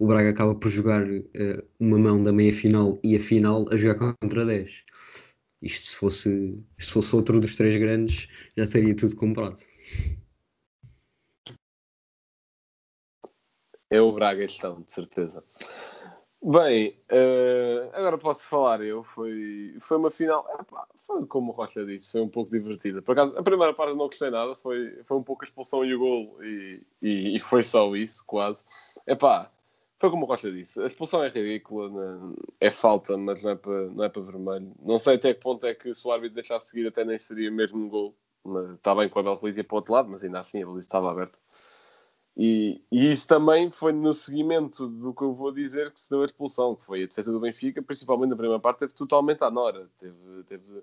o Braga acaba por jogar uh, uma mão da meia final e a final a jogar contra 10. Isto se fosse, se fosse outro dos três grandes, já teria tudo comprado. É o Braga estão, de certeza. Bem, uh, agora posso falar eu. Foi, foi uma final. Epá, foi como o Rocha disse, foi um pouco divertida. Por acaso, a primeira parte não gostei nada, foi, foi um pouco a expulsão e o gol, e, e, e foi só isso, quase. Epá, foi como o Costa disse, a expulsão é ridícula, né? é falta, mas não é, para, não é para vermelho. Não sei até que ponto é que se o árbitro deixasse seguir até nem seria mesmo um gol. Está bem o Abel Ruiz ia para o outro lado, mas ainda assim a baliza estava aberta. E, e, isso também foi no seguimento do que eu vou dizer que se deu a expulsão, que foi a defesa do Benfica, principalmente na primeira parte, teve totalmente à nora. Teve, teve,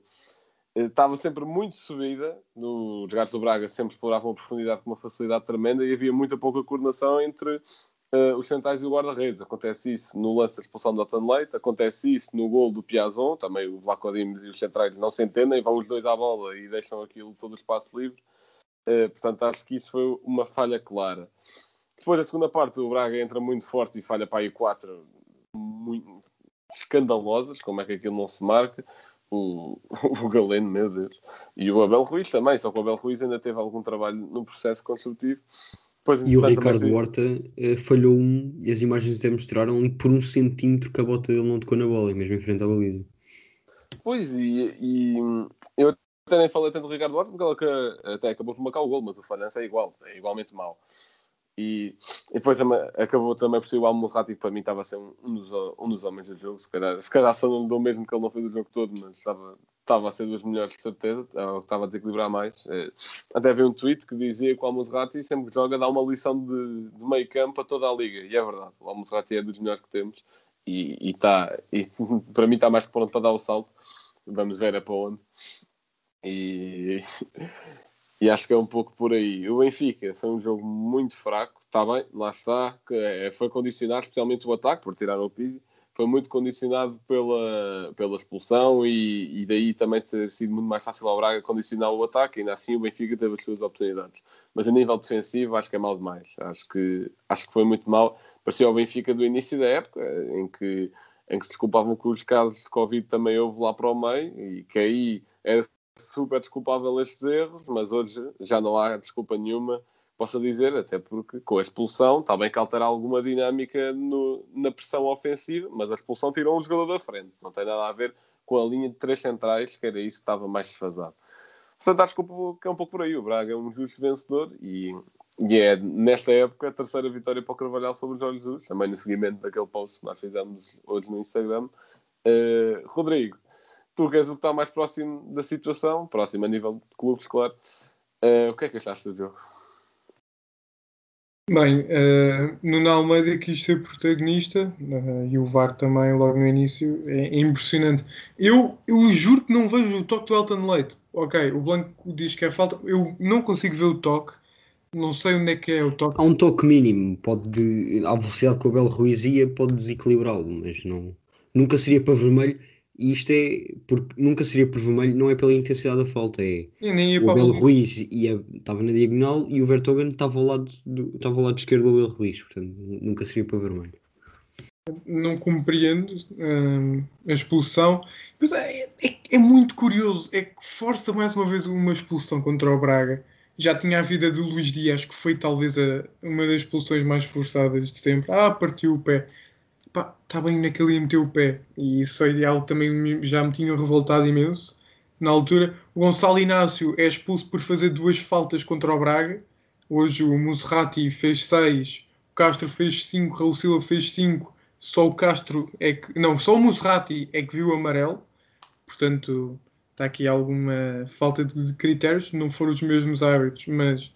estava sempre muito subida, os gatos do Braga sempre exploravam a profundidade com uma facilidade tremenda e havia muita pouca coordenação entre uh, os centrais e o guarda-redes. Acontece isso no lance da expulsão do Otan Leite, acontece isso no gol do Piazon, também o Vlaco Dimes e os centrais não se entendem, vão os dois à bola e deixam aquilo todo o espaço livre. Uh, portanto, acho que isso foi uma falha clara. Depois, a segunda parte, o Braga entra muito forte e falha para aí quatro muito escandalosas, como é que aquilo não se marca. O, o Galeno, meu Deus. E o Abel Ruiz também, só que o Abel Ruiz ainda teve algum trabalho no processo construtivo. Depois, e o Ricardo também... Horta eh, falhou um, e as imagens até mostraram ali por um centímetro que a bota dele não tocou na bola, mesmo em frente à baliza. Pois, e, e eu até nem falei tanto do Ricardo Horta, porque ele até acabou por marcar o gol, mas o falhança é igual, é igualmente mau. E, depois acabou também por ser o Almurrati, que para mim estava a ser um, dos, um dos homens do jogo. Se calhar, se calhar só não dou mesmo que ele não fez o jogo todo, mas estava, estava a ser dos melhores, de certeza. Estava a desequilibrar mais. É, até vi um tweet que dizia que o Almurrati sempre que joga dá uma lição de, de meio campo a toda a liga. E é verdade, o Almurrati é dos melhores que temos. E, e, tá, e para mim está mais pronto para dar o salto. Vamos ver é para onde. E, e acho que é um pouco por aí. O Benfica foi um jogo muito fraco, está bem, lá está, que é, foi condicionado, especialmente o ataque, por tirar o Pizzi, foi muito condicionado pela, pela expulsão e, e daí também ter sido muito mais fácil ao Braga condicionar o ataque, ainda assim o Benfica teve as suas oportunidades. Mas a nível defensivo acho que é mal demais, acho que, acho que foi muito mal. Parecia o Benfica do início da época, em que, em que se desculpavam com os casos de Covid também houve lá para o meio e que aí era super desculpável estes erros, mas hoje já não há desculpa nenhuma, possa dizer, até porque com a expulsão está bem que altera alguma dinâmica no, na pressão ofensiva, mas a expulsão tirou um jogador da frente, não tem nada a ver com a linha de três centrais, que era isso que estava mais desfasado. Portanto, acho que é um pouco por aí. O Braga é um justo vencedor e, e é, nesta época, a terceira vitória para o Carvalhal sobre o Jorge Jesus, também no seguimento daquele post que nós fizemos hoje no Instagram. Uh, Rodrigo, tu que és o que está mais próximo da situação, próximo a nível de clubes, claro. Uh, o que é que achaste do jogo? Bem, uh, Nuno Almeida quis ser protagonista uh, e o VAR também logo no início é, é, impressionante. Eu, eu juro que não vejo o toque do Elton Leite. Ok, o Blanco diz que é falta, eu não consigo ver o toque, não sei onde é que é o toque. Há um toque mínimo, pode, à velocidade que o Belo Ruiz ia, pode desequilibrá-lo, mas não, nunca seria para vermelho e isto é porque nunca seria por vermelho, não é pela intensidade da falta, é o Belo Ruiz estava na diagonal e o Vertogen estava ao lado do, estava ao lado esquerdo do Belo Ruiz, portanto nunca seria para vermelho. Não compreendo hum, a expulsão, mas é, é, é, muito curioso, é que força mais uma vez uma expulsão contra o Braga. Já tinha a vida do Luís Dias, que foi talvez a, uma das expulsões mais forçadas de sempre. Ah, partiu o pé está bem naquele ia meter o pé. E isso foi algo que também já me tinha revoltado imenso. Na altura, o Gonçalo Inácio é expulso por fazer duas faltas contra o Braga. Hoje o Muserati fez seis, o Castro fez cinco, Raul Silva fez cinco. Só o Castro é que. Não, só o Muserati é que viu o amarelo. Portanto, está aqui alguma falta de critérios. Não foram os mesmos árbitros, mas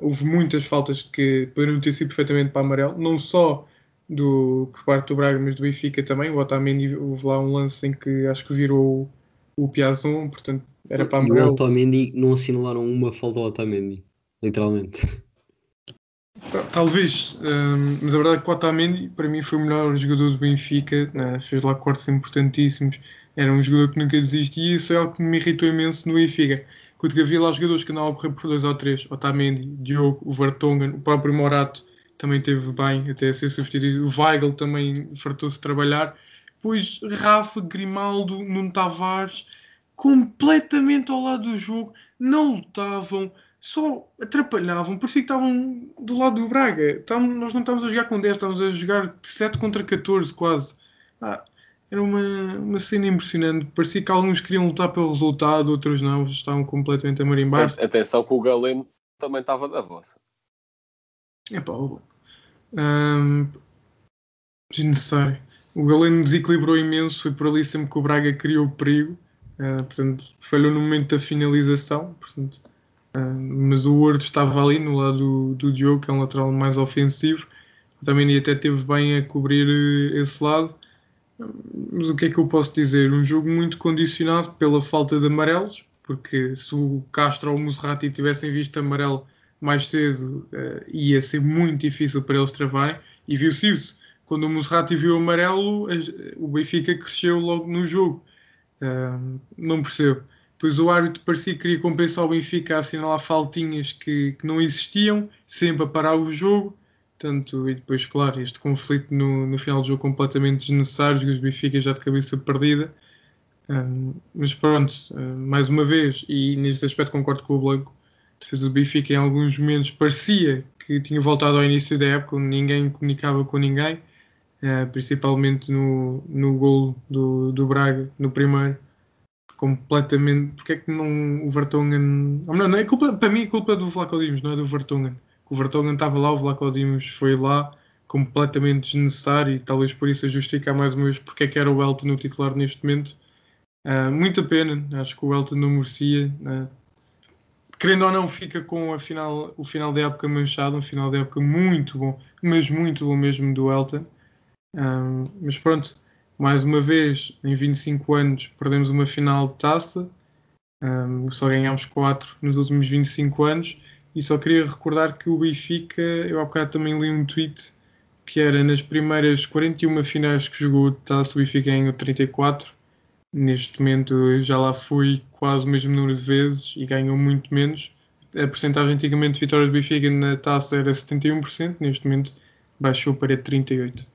houve muitas faltas que poderiam ter sido perfeitamente para amarelo. Não só do, por parte do Braga, mas do Benfica também. O Otamendi, houve lá um lance em que acho que virou o, o Piazon, portanto era para E o Otamendi não assinalaram uma falta ao Otamendi, literalmente. Talvez, um, mas a verdade é que o Otamendi para mim foi o melhor jogador do Benfica, né? fez lá cortes importantíssimos, era um jogador que nunca desistia e isso é algo que me irritou imenso no Benfica. Quando havia lá jogadores que andavam a correr por dois ou três, Otamendi, Diogo, o Vertonghen, o próprio Morato, também teve bem até a ser substituído. O Weigl também fartou-se trabalhar. Depois Rafa, Grimaldo, Nuno Tavares, completamente ao lado do jogo, não lutavam, só atrapalhavam. Parecia que estavam do lado do Braga. Nós não estávamos a jogar com 10, estávamos a jogar 7 contra 14 quase. Ah, era uma, uma cena impressionante. Parecia que alguns queriam lutar pelo resultado, outros não, estavam completamente a marimbar. Atenção que o Galeno também estava da vossa. É pá, um, desnecessário. O Galeno desequilibrou imenso, foi por ali sempre que o Braga criou perigo, uh, portanto, falhou no momento da finalização, portanto, uh, mas o Word estava ali no lado do, do Diogo, que é um lateral mais ofensivo, também até teve bem a cobrir uh, esse lado. Mas o que é que eu posso dizer? Um jogo muito condicionado pela falta de amarelos, porque se o Castro ou o Musrati tivessem visto amarelo mais cedo, ia ser muito difícil para eles travarem, e viu-se isso quando o Musrati viu o amarelo, o Benfica cresceu logo no jogo. Uh, não percebo. Depois o árbitro parecia que queria compensar o Benfica a assinalar faltinhas que, que não existiam, sempre a parar o jogo. Tanto, e depois, claro, este conflito no, no final do jogo completamente desnecessário, os Benfica já de cabeça perdida. Uh, mas pronto, uh, mais uma vez, e neste aspecto concordo com o Blanco, a defesa do Benfica em alguns momentos parecia que tinha voltado ao início da época, onde ninguém comunicava com ninguém uh, principalmente no, no gol do, do Braga, no primeiro, completamente. Porque é que não o Vertonghen. Não, não é culpa, para mim, a culpa é do Vlaco Dimos, não é do Vertonghen. O Vertonghen estava lá, o Vlaco Dimos foi lá, completamente desnecessário, e talvez por isso a justificar mais uma vez porque é que era o Elton no titular neste momento. Uh, muita pena, acho que o Elton não merecia. Uh, querendo ou não, fica com a final, o final da época manchado, um final da época muito bom, mas muito bom mesmo do Elton. Um, mas pronto, mais uma vez, em 25 anos, perdemos uma final de taça, um, só ganhámos 4 nos últimos 25 anos. E só queria recordar que o Benfica, eu há bocado também li um tweet que era nas primeiras 41 finais que jogou de taça, o Benfica ganhou 34. Neste momento já lá foi quase o mesmo número de vezes e ganhou muito menos. A porcentagem antigamente de vitórias do Benfica na taça era 71%, neste momento baixou para 38%.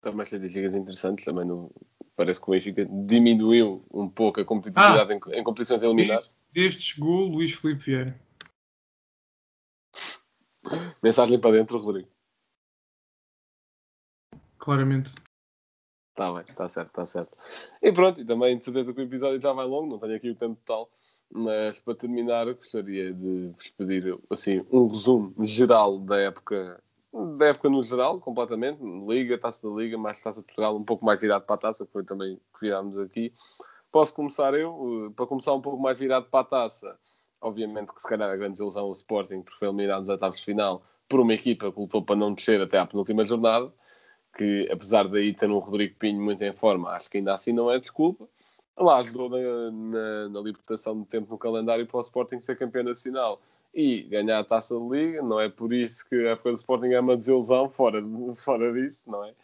também estatísticas interessantes, também no, parece que o Benfica diminuiu um pouco a competitividade ah, em, em, competições eliminadas. Desde chegou Luís Filipe Vieira. Mensagem para dentro, Rodrigo. Claramente. Está bem, está certo, está certo. E pronto, e também de certeza que o episódio já vai longo, não tenho aqui o tempo total, mas para terminar gostaria de vos pedir assim, um resumo geral da época da época no geral, completamente. Liga, taça da Liga, mais taça de Portugal, um pouco mais virado para a taça, que foi também que virámos aqui. Posso começar eu, eh, para começar um pouco mais virado para a taça. Obviamente que se calhar a grande desilusão o Sporting, porque foi eliminado nos oitavos de final por uma equipa que lutou para não descer até à penúltima jornada, que apesar daí ter um Rodrigo Pinho muito em forma, acho que ainda assim não é desculpa. Lá ajudou na, na, na libertação de tempo no calendário para o Sporting ser campeão nacional e ganhar a taça de liga. Não é por isso que a época do Sporting é uma desilusão, fora, fora disso, não é?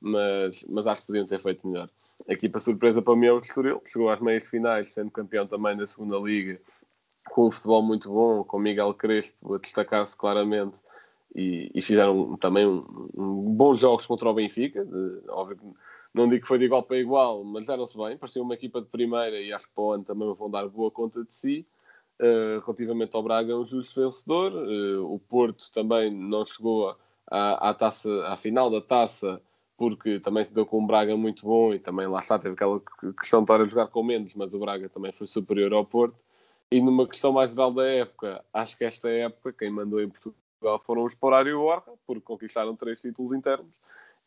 Mas, mas acho que podiam ter feito melhor. Aqui, para surpresa para mim, é o Estoril. Chegou às meias finais, sendo campeão também da segunda liga, com um futebol muito bom, com Miguel Crespo a destacar-se claramente. E, e, fizeram também um, um bons jogos contra o Benfica. De, óbvio que não digo que foi de igual para igual, mas deram-se bem. Parecia uma equipa de primeira e acho que para o ano também vão dar boa conta de si. Uh, relativamente ao Braga, é um justo vencedor. Uh, o Porto também não chegou à, à, taça, à final da taça, porque também se deu com um Braga muito bom e também lá está, teve aquela questão de estar a jogar com menos, mas o Braga também foi superior ao Porto. E numa questão mais geral da época, acho que esta época, quem mandou em Portugal foram os Porário e o Borja, porque conquistaram três títulos internos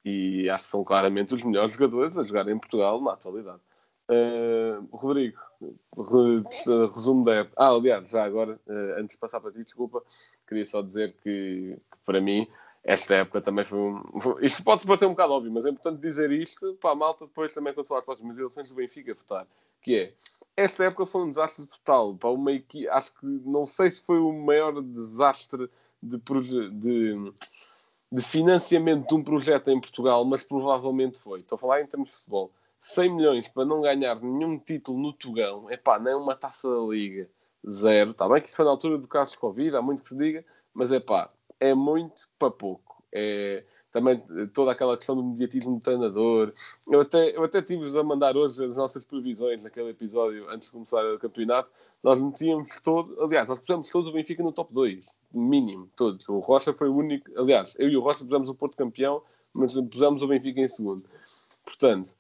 e acho que são claramente os melhores jogadores a jogar em Portugal na atualidade. Uh, Rodrigo, re, resumo da época. Ah, aliás, já agora, uh, antes de passar para ti, desculpa, queria só dizer que, que para mim esta época também foi um. Isto pode parecer um bocado óbvio, mas é importante dizer isto para a malta depois também quando falar as eleições do Benfica votar. Que é, esta época foi um desastre total. Para uma equipe, acho que não sei se foi o maior desastre de, de, de financiamento de um projeto em Portugal, mas provavelmente foi. Estou a falar em termos de futebol 100 milhões para não ganhar nenhum título no Tugão, é pá, nem uma taça da Liga, zero. Está bem que isso foi na altura do caso de Covid, há muito que se diga, mas é pá, é muito para pouco. É também toda aquela questão do mediatismo do treinador. Eu até, eu até tive-vos a mandar hoje as nossas previsões naquele episódio antes de começar o campeonato. Nós metíamos todo, aliás, nós pusemos todos o Benfica no top 2, mínimo, todos. O Rocha foi o único, aliás, eu e o Rocha pusemos o Porto campeão, mas pusemos o Benfica em segundo. Portanto,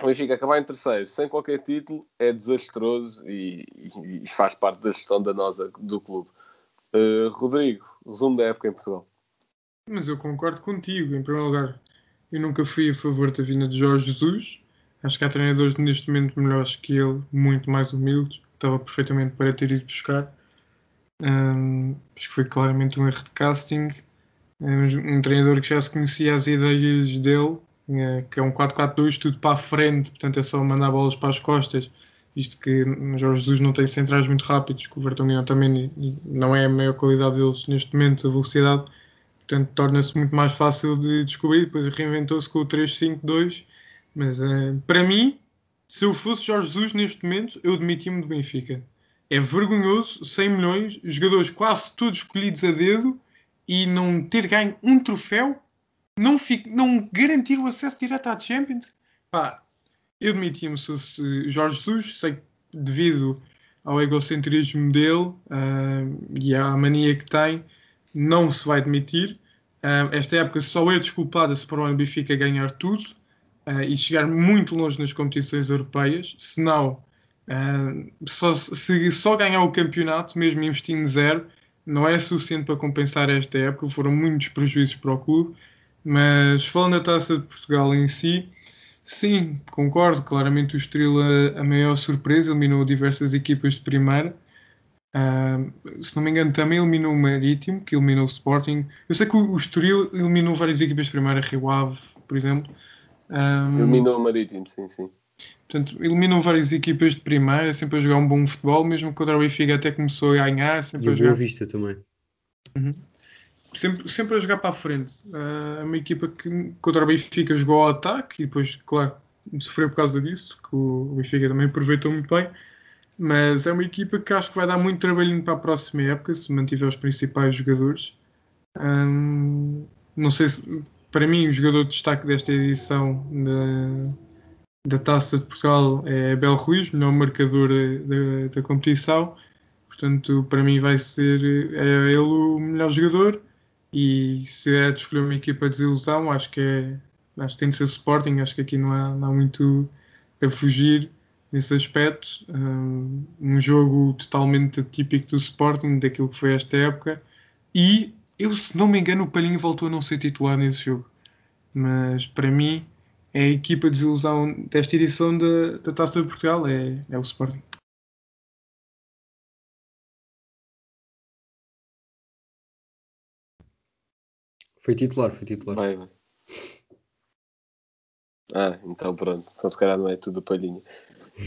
o Benfica acabar em terceiro sem qualquer título é desastroso e, e, faz parte da gestão danosa do clube. Uh, Rodrigo, resumo da época em Portugal. Mas eu concordo contigo. Em primeiro lugar, eu nunca fui a favor da vinda de Jorge Jesus. Acho que há treinadores neste momento melhores que ele, muito mais humildes. Estava perfeitamente para ter ido buscar. Um, acho que foi claramente um erro de casting. Um, um treinador que já se conhecia as ideias dele, que é um 4-4-2, tudo para a frente, portanto é só mandar bolas para as costas. Isto que Jorge Jesus não tem centrais muito rápidos, que o Vertonghen também não é a maior qualidade deles neste momento, a velocidade portanto torna-se muito mais fácil de descobrir. Depois reinventou-se com o 3-5-2. Mas uh, para mim, se eu fosse Jorge Jesus neste momento, eu demitia-me do Benfica. É vergonhoso, 100 milhões, jogadores quase todos escolhidos a dedo e não ter ganho um troféu, não, fico, não garantir o acesso direto à Champions. Pá, eu demitia-me se fosse Jorge Jesus, sei que devido ao egocentrismo dele uh, e à mania que tem, não se vai demitir. Uh, esta época só é desculpada se para o Benfica ganhar tudo uh, e chegar muito longe nas competições europeias. Se não, uh, só, se só ganhar o campeonato, mesmo investindo zero, não é suficiente para compensar esta época. Foram muitos prejuízos para o clube. Mas falando da taça de Portugal em si, sim, concordo. Claramente o Estrela, a maior surpresa, eliminou diversas equipas de primeira. Uh, se não me engano, também eliminou o Marítimo, que eliminou o Sporting. Eu sei que o, o Estoril eliminou várias equipas de primeira, Rio Ave, por exemplo. Um, eliminou o Marítimo, sim, sim. Portanto, eliminou várias equipas de primeira, sempre a jogar um bom futebol, mesmo contra o Benfica até começou a ganhar. Sempre e a jogar... Boa Vista também. Uhum. Sempre, sempre a jogar para a frente. Uh, é uma equipa que contra o Benfica jogou ao ataque e depois, claro, sofreu por causa disso, que o Benfica também aproveitou muito bem. Mas é uma equipa que acho que vai dar muito trabalhinho para a próxima época, se mantiver os principais jogadores. Hum, não sei se, para mim, o jogador de destaque desta edição da, da Taça de Portugal é Abel Ruiz, melhor marcador da, da competição. Portanto, para mim, vai ser é ele o melhor jogador. E se é de escolher uma equipa de desilusão, acho que é. Acho que tem de ser o Sporting. Acho que aqui não há, não há muito a fugir nesse aspecto. Um, jogo totalmente atípico do Sporting, daquilo que foi esta época. E eu, se não me engano, o Palhinha voltou a não ser titular nesse jogo. Mas para mim, é a equipa de desilusão desta edição da, da Taça de Portugal, é, é o Sporting. Foi titular, foi titular. Vai, vai. Ah, então pronto. Então se calhar não é tudo palhinha.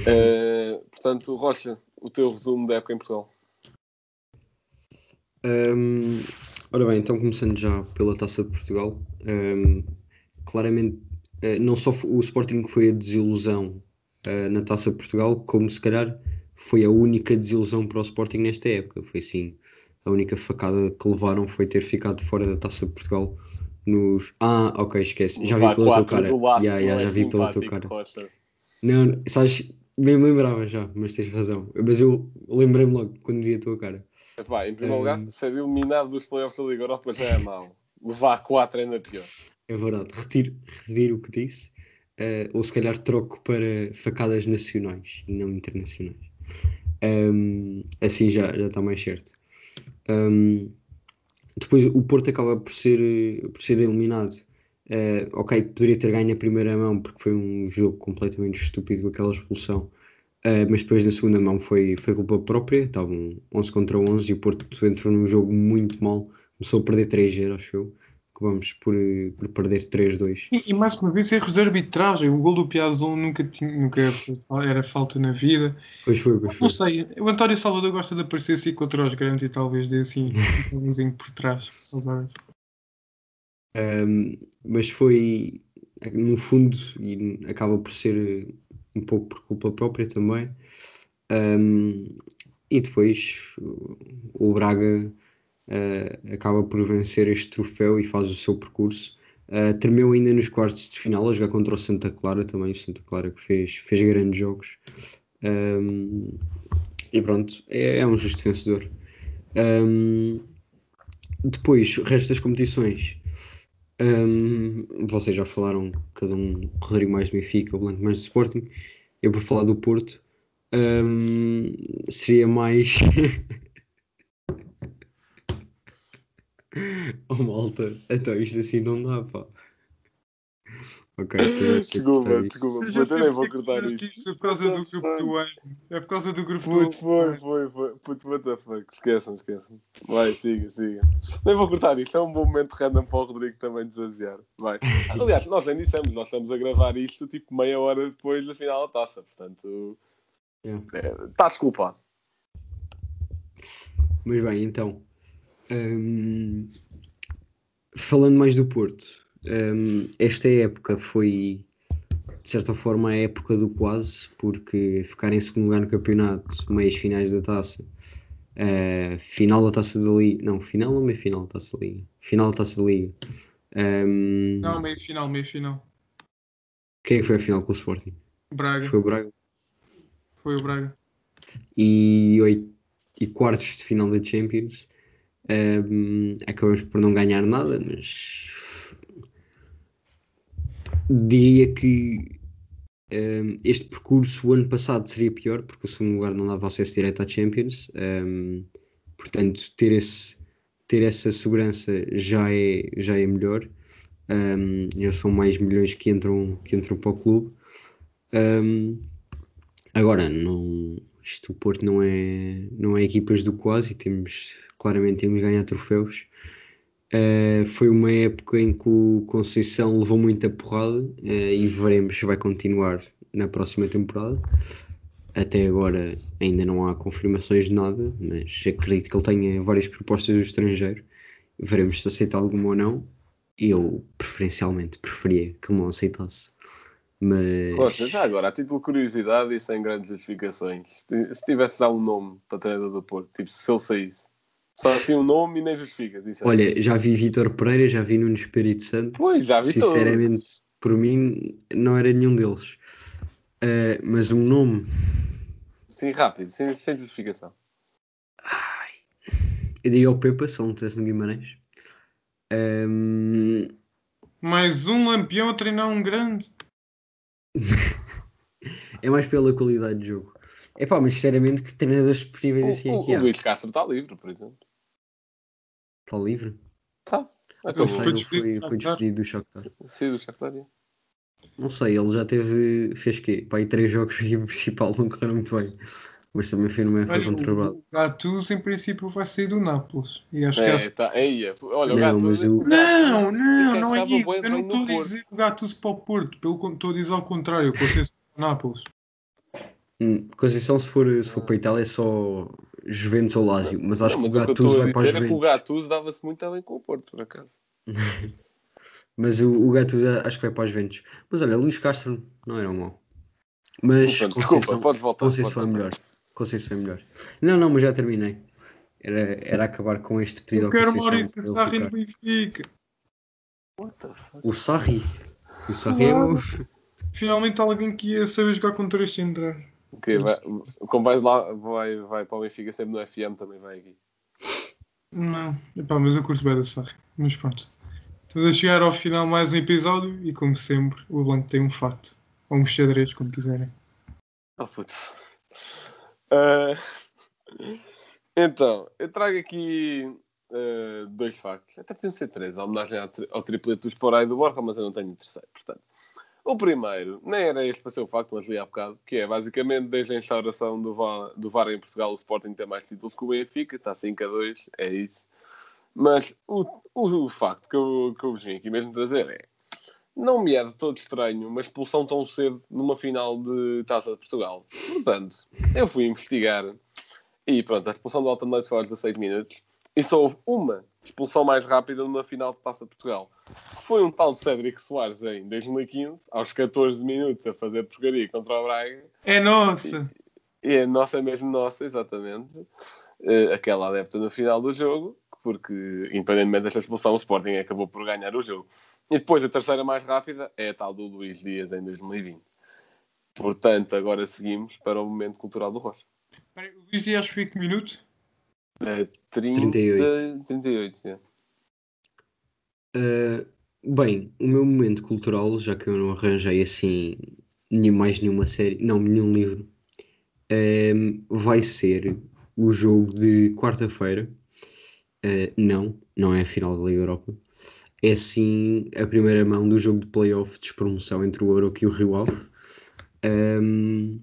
Uh, portanto, Rocha, o teu resumo da época em Portugal. Um, ora bem, então começando já pela Taça de Portugal, um, claramente não só o Sporting foi a desilusão uh, na Taça de Portugal, como se calhar foi a única desilusão para o Sporting nesta época. Foi sim, a única facada que levaram foi ter ficado fora da Taça de Portugal nos. Ah, ok, esquece. Já vi pela tua cara. Yeah, yeah, já vi pela tua cara. Rocha. Não, sabes, nem me lembrava já, mas tens razão. Mas eu lembrei-me logo quando vi a tua cara. Epá, em primeiro um... lugar, ser eliminado dos playoffs da Liga Europa já é mau. Levar 4 ainda pior. É verdade, retiro, retiro o que disse. Uh, ou se calhar troco para facadas nacionais e não internacionais. Um, assim já, já está mais certo. Um, depois o Porto acaba por ser, por ser eliminado Uh, ok, poderia ter ganho na primeira mão porque foi um jogo completamente estúpido aquela expulsão, uh, mas depois na segunda mão foi, foi culpa própria. Estavam 11 contra 11 e o Porto entrou num jogo muito mal. Começou a perder 3-0, acho eu. Acabamos por, por perder 3-2. E, e, mais uma vez, erros de arbitragem. O gol do Piazon nunca, tinha, nunca era falta na vida. Pois foi, pois foi. Não sei, o António Salvador gosta de aparecer assim contra os grandes e talvez dê assim um vizinho por trás. Um, mas foi, no fundo, e acaba por ser um pouco por culpa própria também. Um, e depois o Braga uh, acaba por vencer este troféu e faz o seu percurso. Uh, terminou ainda nos quartos de final a jogar contra o Santa Clara também. O Santa Clara que fez, fez grandes jogos. Um, e pronto, é, é, um justo vencedor. Um, depois, o resto das competições um, vocês já falaram, cada um, Rodrigo mais do Benfica, o Blanco mais do Sporting. Eu vou falar do Porto. Um, seria mais. oh malta, Então, isto assim não dá, pá. Ok, Desculpa, desculpa, Eu puto, nem vou porque cortar isto. isto é por causa do grupo do ano. É por causa do grupo do Foi, ano. foi, foi, foi. Puto, what the fuck. Esqueçam, esqueçam. Vai, siga, siga. Nem vou cortar isto. É um bom momento random para o Rodrigo também desaziar. Vai. Aliás, nós nem dissemos, nós estamos a gravar isto tipo meia hora depois da final da taça. Portanto, Yeah. é, está desculpado. Mas bem, então. Hum, falando mais do Porto, hum, esta época foi, de certa forma, a época do quase, porque ficar em segundo lugar no campeonato, meias finais da taça, eh, final da taça da Liga. Não, final ou meia final da taça da Liga? Final da taça da Liga. Hum, Não, meio final, meio final. quem que foi a final com o Sporting? Braga. Foi o Braga. Foi o Braga. e, oito, e quartos de final da Champions. Um, acabamos por não ganhar nada, mas diria que um, este percurso o ano passado seria pior, porque o segundo lugar não dava acesso direto à Champions. Um, portanto, ter, esse, ter essa segurança já é, já é melhor. Já são mais milhões que entram, que entram para o clube. Agora, não, isto o Porto não é, não é equipas do quase temos, claramente temos de ganhar troféus. Eh, foi uma época em que o Conceição levou muita porrada eh, e veremos se vai continuar na próxima temporada. Até agora ainda não há confirmações de nada, mas acredito que ele tenha várias propostas do estrangeiro. Veremos se aceita alguma ou não. Eu, preferencialmente, preferia que ele não aceitasse. Mas... Costa, já agora, a título de curiosidade e sem grandes justificações, se, ti- se tivesse já um nome para treinador do Porto, tipo, se ele saísse, só assim um nome e nem justifica. Olha, já vi Vítor Pereira, já vi Nuno Espírito Santo. Pois, já vi Sinceramente, por mim, não era nenhum deles. Eh, mas um nome, Sim, rápido, sem, sem justificação. eu diria o Pepa, se ele não tivesse no Guimarães. Ehm, Mais um lampião a treinar um grande. é mais pela qualidade de jogo. É pá, mas sinceramente, que treinadores preferíveis O, assim o, aqui o há? Luís Castro está livre, por exemplo. Está livre? Está. Então, foi despedido foi, despedido do Shakhtar. Sim, do Shakhtar. é. Não sei, ele já teve, fez quê? Pá, aí três jogos na equipa principal, não correram muito bem. Mas também foi numa época conturbada. o Gattuso em princípio vai sair do Nápoles. E acho que É, essa- tá, aí, é. Olha, o Não, gato. mas o- Não, não, não é isso. Eu não estou a dizer o Gattuso para o Porto. Pelo contrário, estou a dizer ao contrário. Com o Nápoles. Hum, Conceição, se for, se for para a Itália, é só Juventus ou Lazio. Mas acho Não, que o mas o que eu Gattuso a vai para os dizer é que o Juventus. Gattuso dava-se muito bem com o Porto, por acaso. Mas o, o Gattuso acho que vai para os Juventus. Mas olha, Luís Castro não era um mau. Mas Pronto, Conceição, desculpa, podes voltar. Conceição é podes voltar. melhor. Conceição é melhor. Não, não, mas já terminei. Era, era acabar com este pedido Eu ao quero Conceição. Maurício Sarri no. Benfica. O Sarri. O Sarri é mau. Finalmente alguém que ia saber jogar com três centrais. Ok, vai, como vais lá, vai, vai para o Benfica sempre no FM, também vai aqui. Não, epá, mas eu curto bem da Sarri. Mas pronto. Estamos a chegar ao final mais um episódio e como sempre o Blanco tem um facto. Ou um xadrez, como quiserem. Oh puto. Ah, então, eu trago aqui ah, dois factos. Até podiam ser três, a homenagem ao, tri- triplete do Esporai do Borja, mas eu não tenho terceiro, portanto. O primeiro, nem era este para ser o facto, mas li há bocado, que é basicamente desde a instauração do VAR, do VAR em Portugal, o Sporting tem mais títulos que o Benfica, está 5 a 2, é isso. Mas o, o, o facto que eu, que eu vim aqui mesmo trazer é, não me é de todo estranho uma expulsão tão cedo numa final de Taça de Portugal. Portanto, eu fui investigar e pronto, a expulsão do Alton Leite foi aos 16 minutos e só houve uma expulsão mais rápida numa final de Taça de Portugal. Foi um tal Cédric Soares em 2015, aos 14 minutos, a fazer porcaria contra o Braga. É nossa! E a nossa é mesmo nossa, exatamente. Eh, aquela adepta no final do jogo, porque, independentemente desta expulsão, o Sporting acabou por ganhar o jogo. E depois a terceira mais rápida é a tal do Luís Dias em 2020. Portanto, agora seguimos para o momento cultural do Rocha. Espera aí, O Luís Dias foi que minuto? É 30, 38. 38, é. Uh, bem, o meu momento cultural, já que eu não arranjei assim nem mais nenhuma série, não, nenhum livro, um, vai ser o jogo de quarta-feira. Uh, não, não é a final da Liga Europa. é sim a primeira mão do jogo de playoff de despromoção entre o Aroca e o Rio Ave. Um,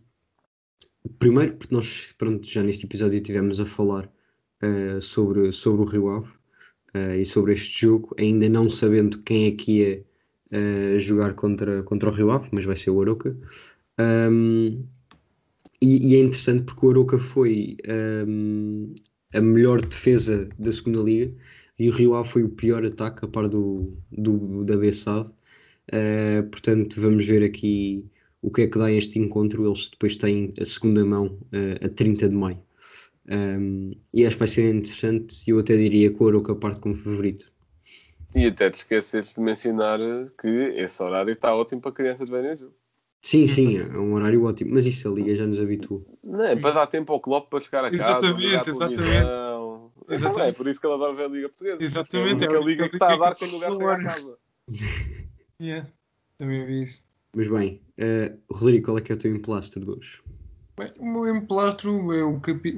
primeiro, porque nós pronto, já neste episódio tivemos a falar uh, sobre, sobre o Rio Ave uh, e sobre este jogo, ainda não sabendo quem é que ia jogar contra, contra o Rio Ave, mas vai ser o Aroca. Um, e, e, é interessante porque o Aroca foi um, a melhor defesa da segunda liga e o Rio Ave foi o pior ataque a par do, do da Bessade. Uh, portanto, vamos ver aqui o que é que dá este encontro. Eles depois têm a segunda mão uh, a 30 de maio. Um, e acho que vai ser interessante eu até diria que o Aroca parte como favorito. E até te esqueceste de mencionar que esse horário está ótimo para crianças verem o jogo. Sim, sim, é um horário ótimo, mas isso a Liga já nos habituou. Não, é para dar tempo ao Klopp para chegar a casa. Exatamente, exatamente. exatamente. É por isso que ela adora ver a Liga Portuguesa. Exatamente. É a única Liga que está a dar quando o gajo chega a casa. yeah, também vi isso. Mas bem, uh, Rodrigo, qual é que é o teu emplastro de hoje? Bem, o meu emplastro é o, capi...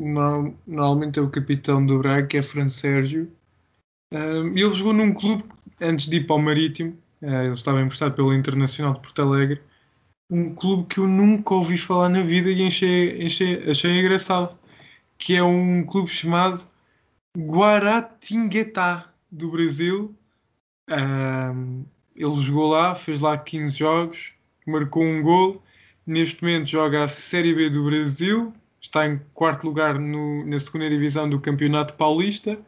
normalmente é o capitão do Braga, que é Fran Sérgio. Um, ele jogou num clube antes de ir para o Marítimo. Uh, ele estava emprestado pelo Internacional de Porto Alegre um clube que eu nunca ouvi falar na vida e achei, achei, achei engraçado, que é um clube chamado Guaratinguetá, do Brasil. Um, ele jogou lá, fez lá 15 jogos, marcou um gol. Neste momento joga a Série B do Brasil, está em quarto lugar no, na segunda divisão do Campeonato Paulista,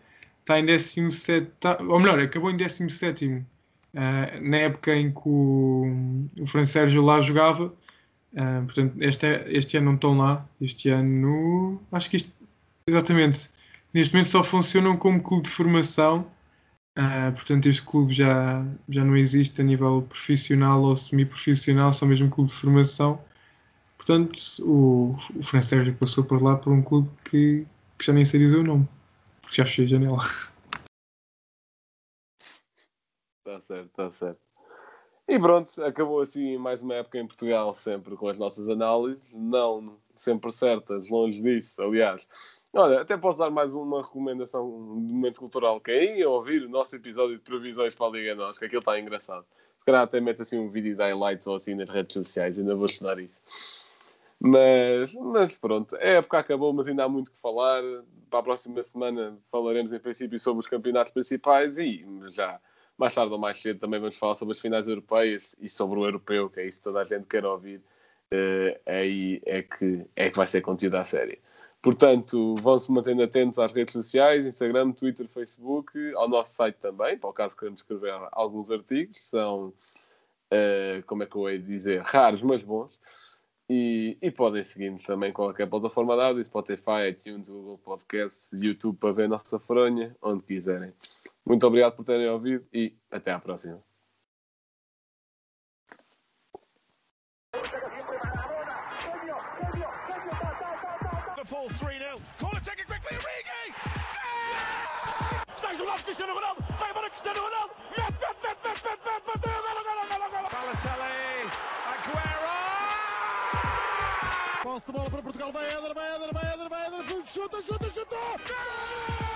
está em 17, ou melhor, acabou em 17 Uh, na época em que o, o Fran Sérgio lá jogava, uh, portanto, este, este ano não estão lá. Este ano, acho que isto, exatamente, neste momento só funcionam como clube de formação. Uh, portanto, este clube já, já não existe a nível profissional ou semi-profissional, só mesmo clube de formação. Portanto, o, o Fran Sérgio passou por lá por um clube que, que já nem sei dizer o nome, porque já fechei a janela. Está certo, está certo. E pronto, acabou assim mais uma época em Portugal, sempre com as nossas análises, não sempre certas, longe disso, aliás. Olha, até posso dar mais uma recomendação de momento cultural, que é ir ouvir o nosso episódio de previsões para a Liga Nós, que aquilo está engraçado. Se calhar até mete assim um vídeo de highlights ou assim nas redes sociais, ainda vou estudar isso. Mas, mas pronto, a época acabou, mas ainda há muito que falar. Para a próxima semana falaremos em princípio sobre os campeonatos principais e já mais tarde ou mais cedo também vamos falar sobre as finais europeias e sobre o europeu, que é isso que toda a gente quer ouvir. Uh, aí é que, é que vai ser conteúdo à série. Portanto, vão-se mantendo atentos às redes sociais, Instagram, Twitter, Facebook, ao nosso site também, para o caso queremos escrever alguns artigos, são, uh, como é que eu hei de dizer, raros, mas bons. E, e podem seguir-nos também qualquer plataforma de áudio, Spotify, iTunes, Google Podcasts, YouTube para ver a nossa fronha, onde quiserem. Muito obrigado por terem ouvido e até à próxima. Portugal vai Éder, vai Éder, vai Éder, vai Éder, chuta, chuta, chutou! Gol!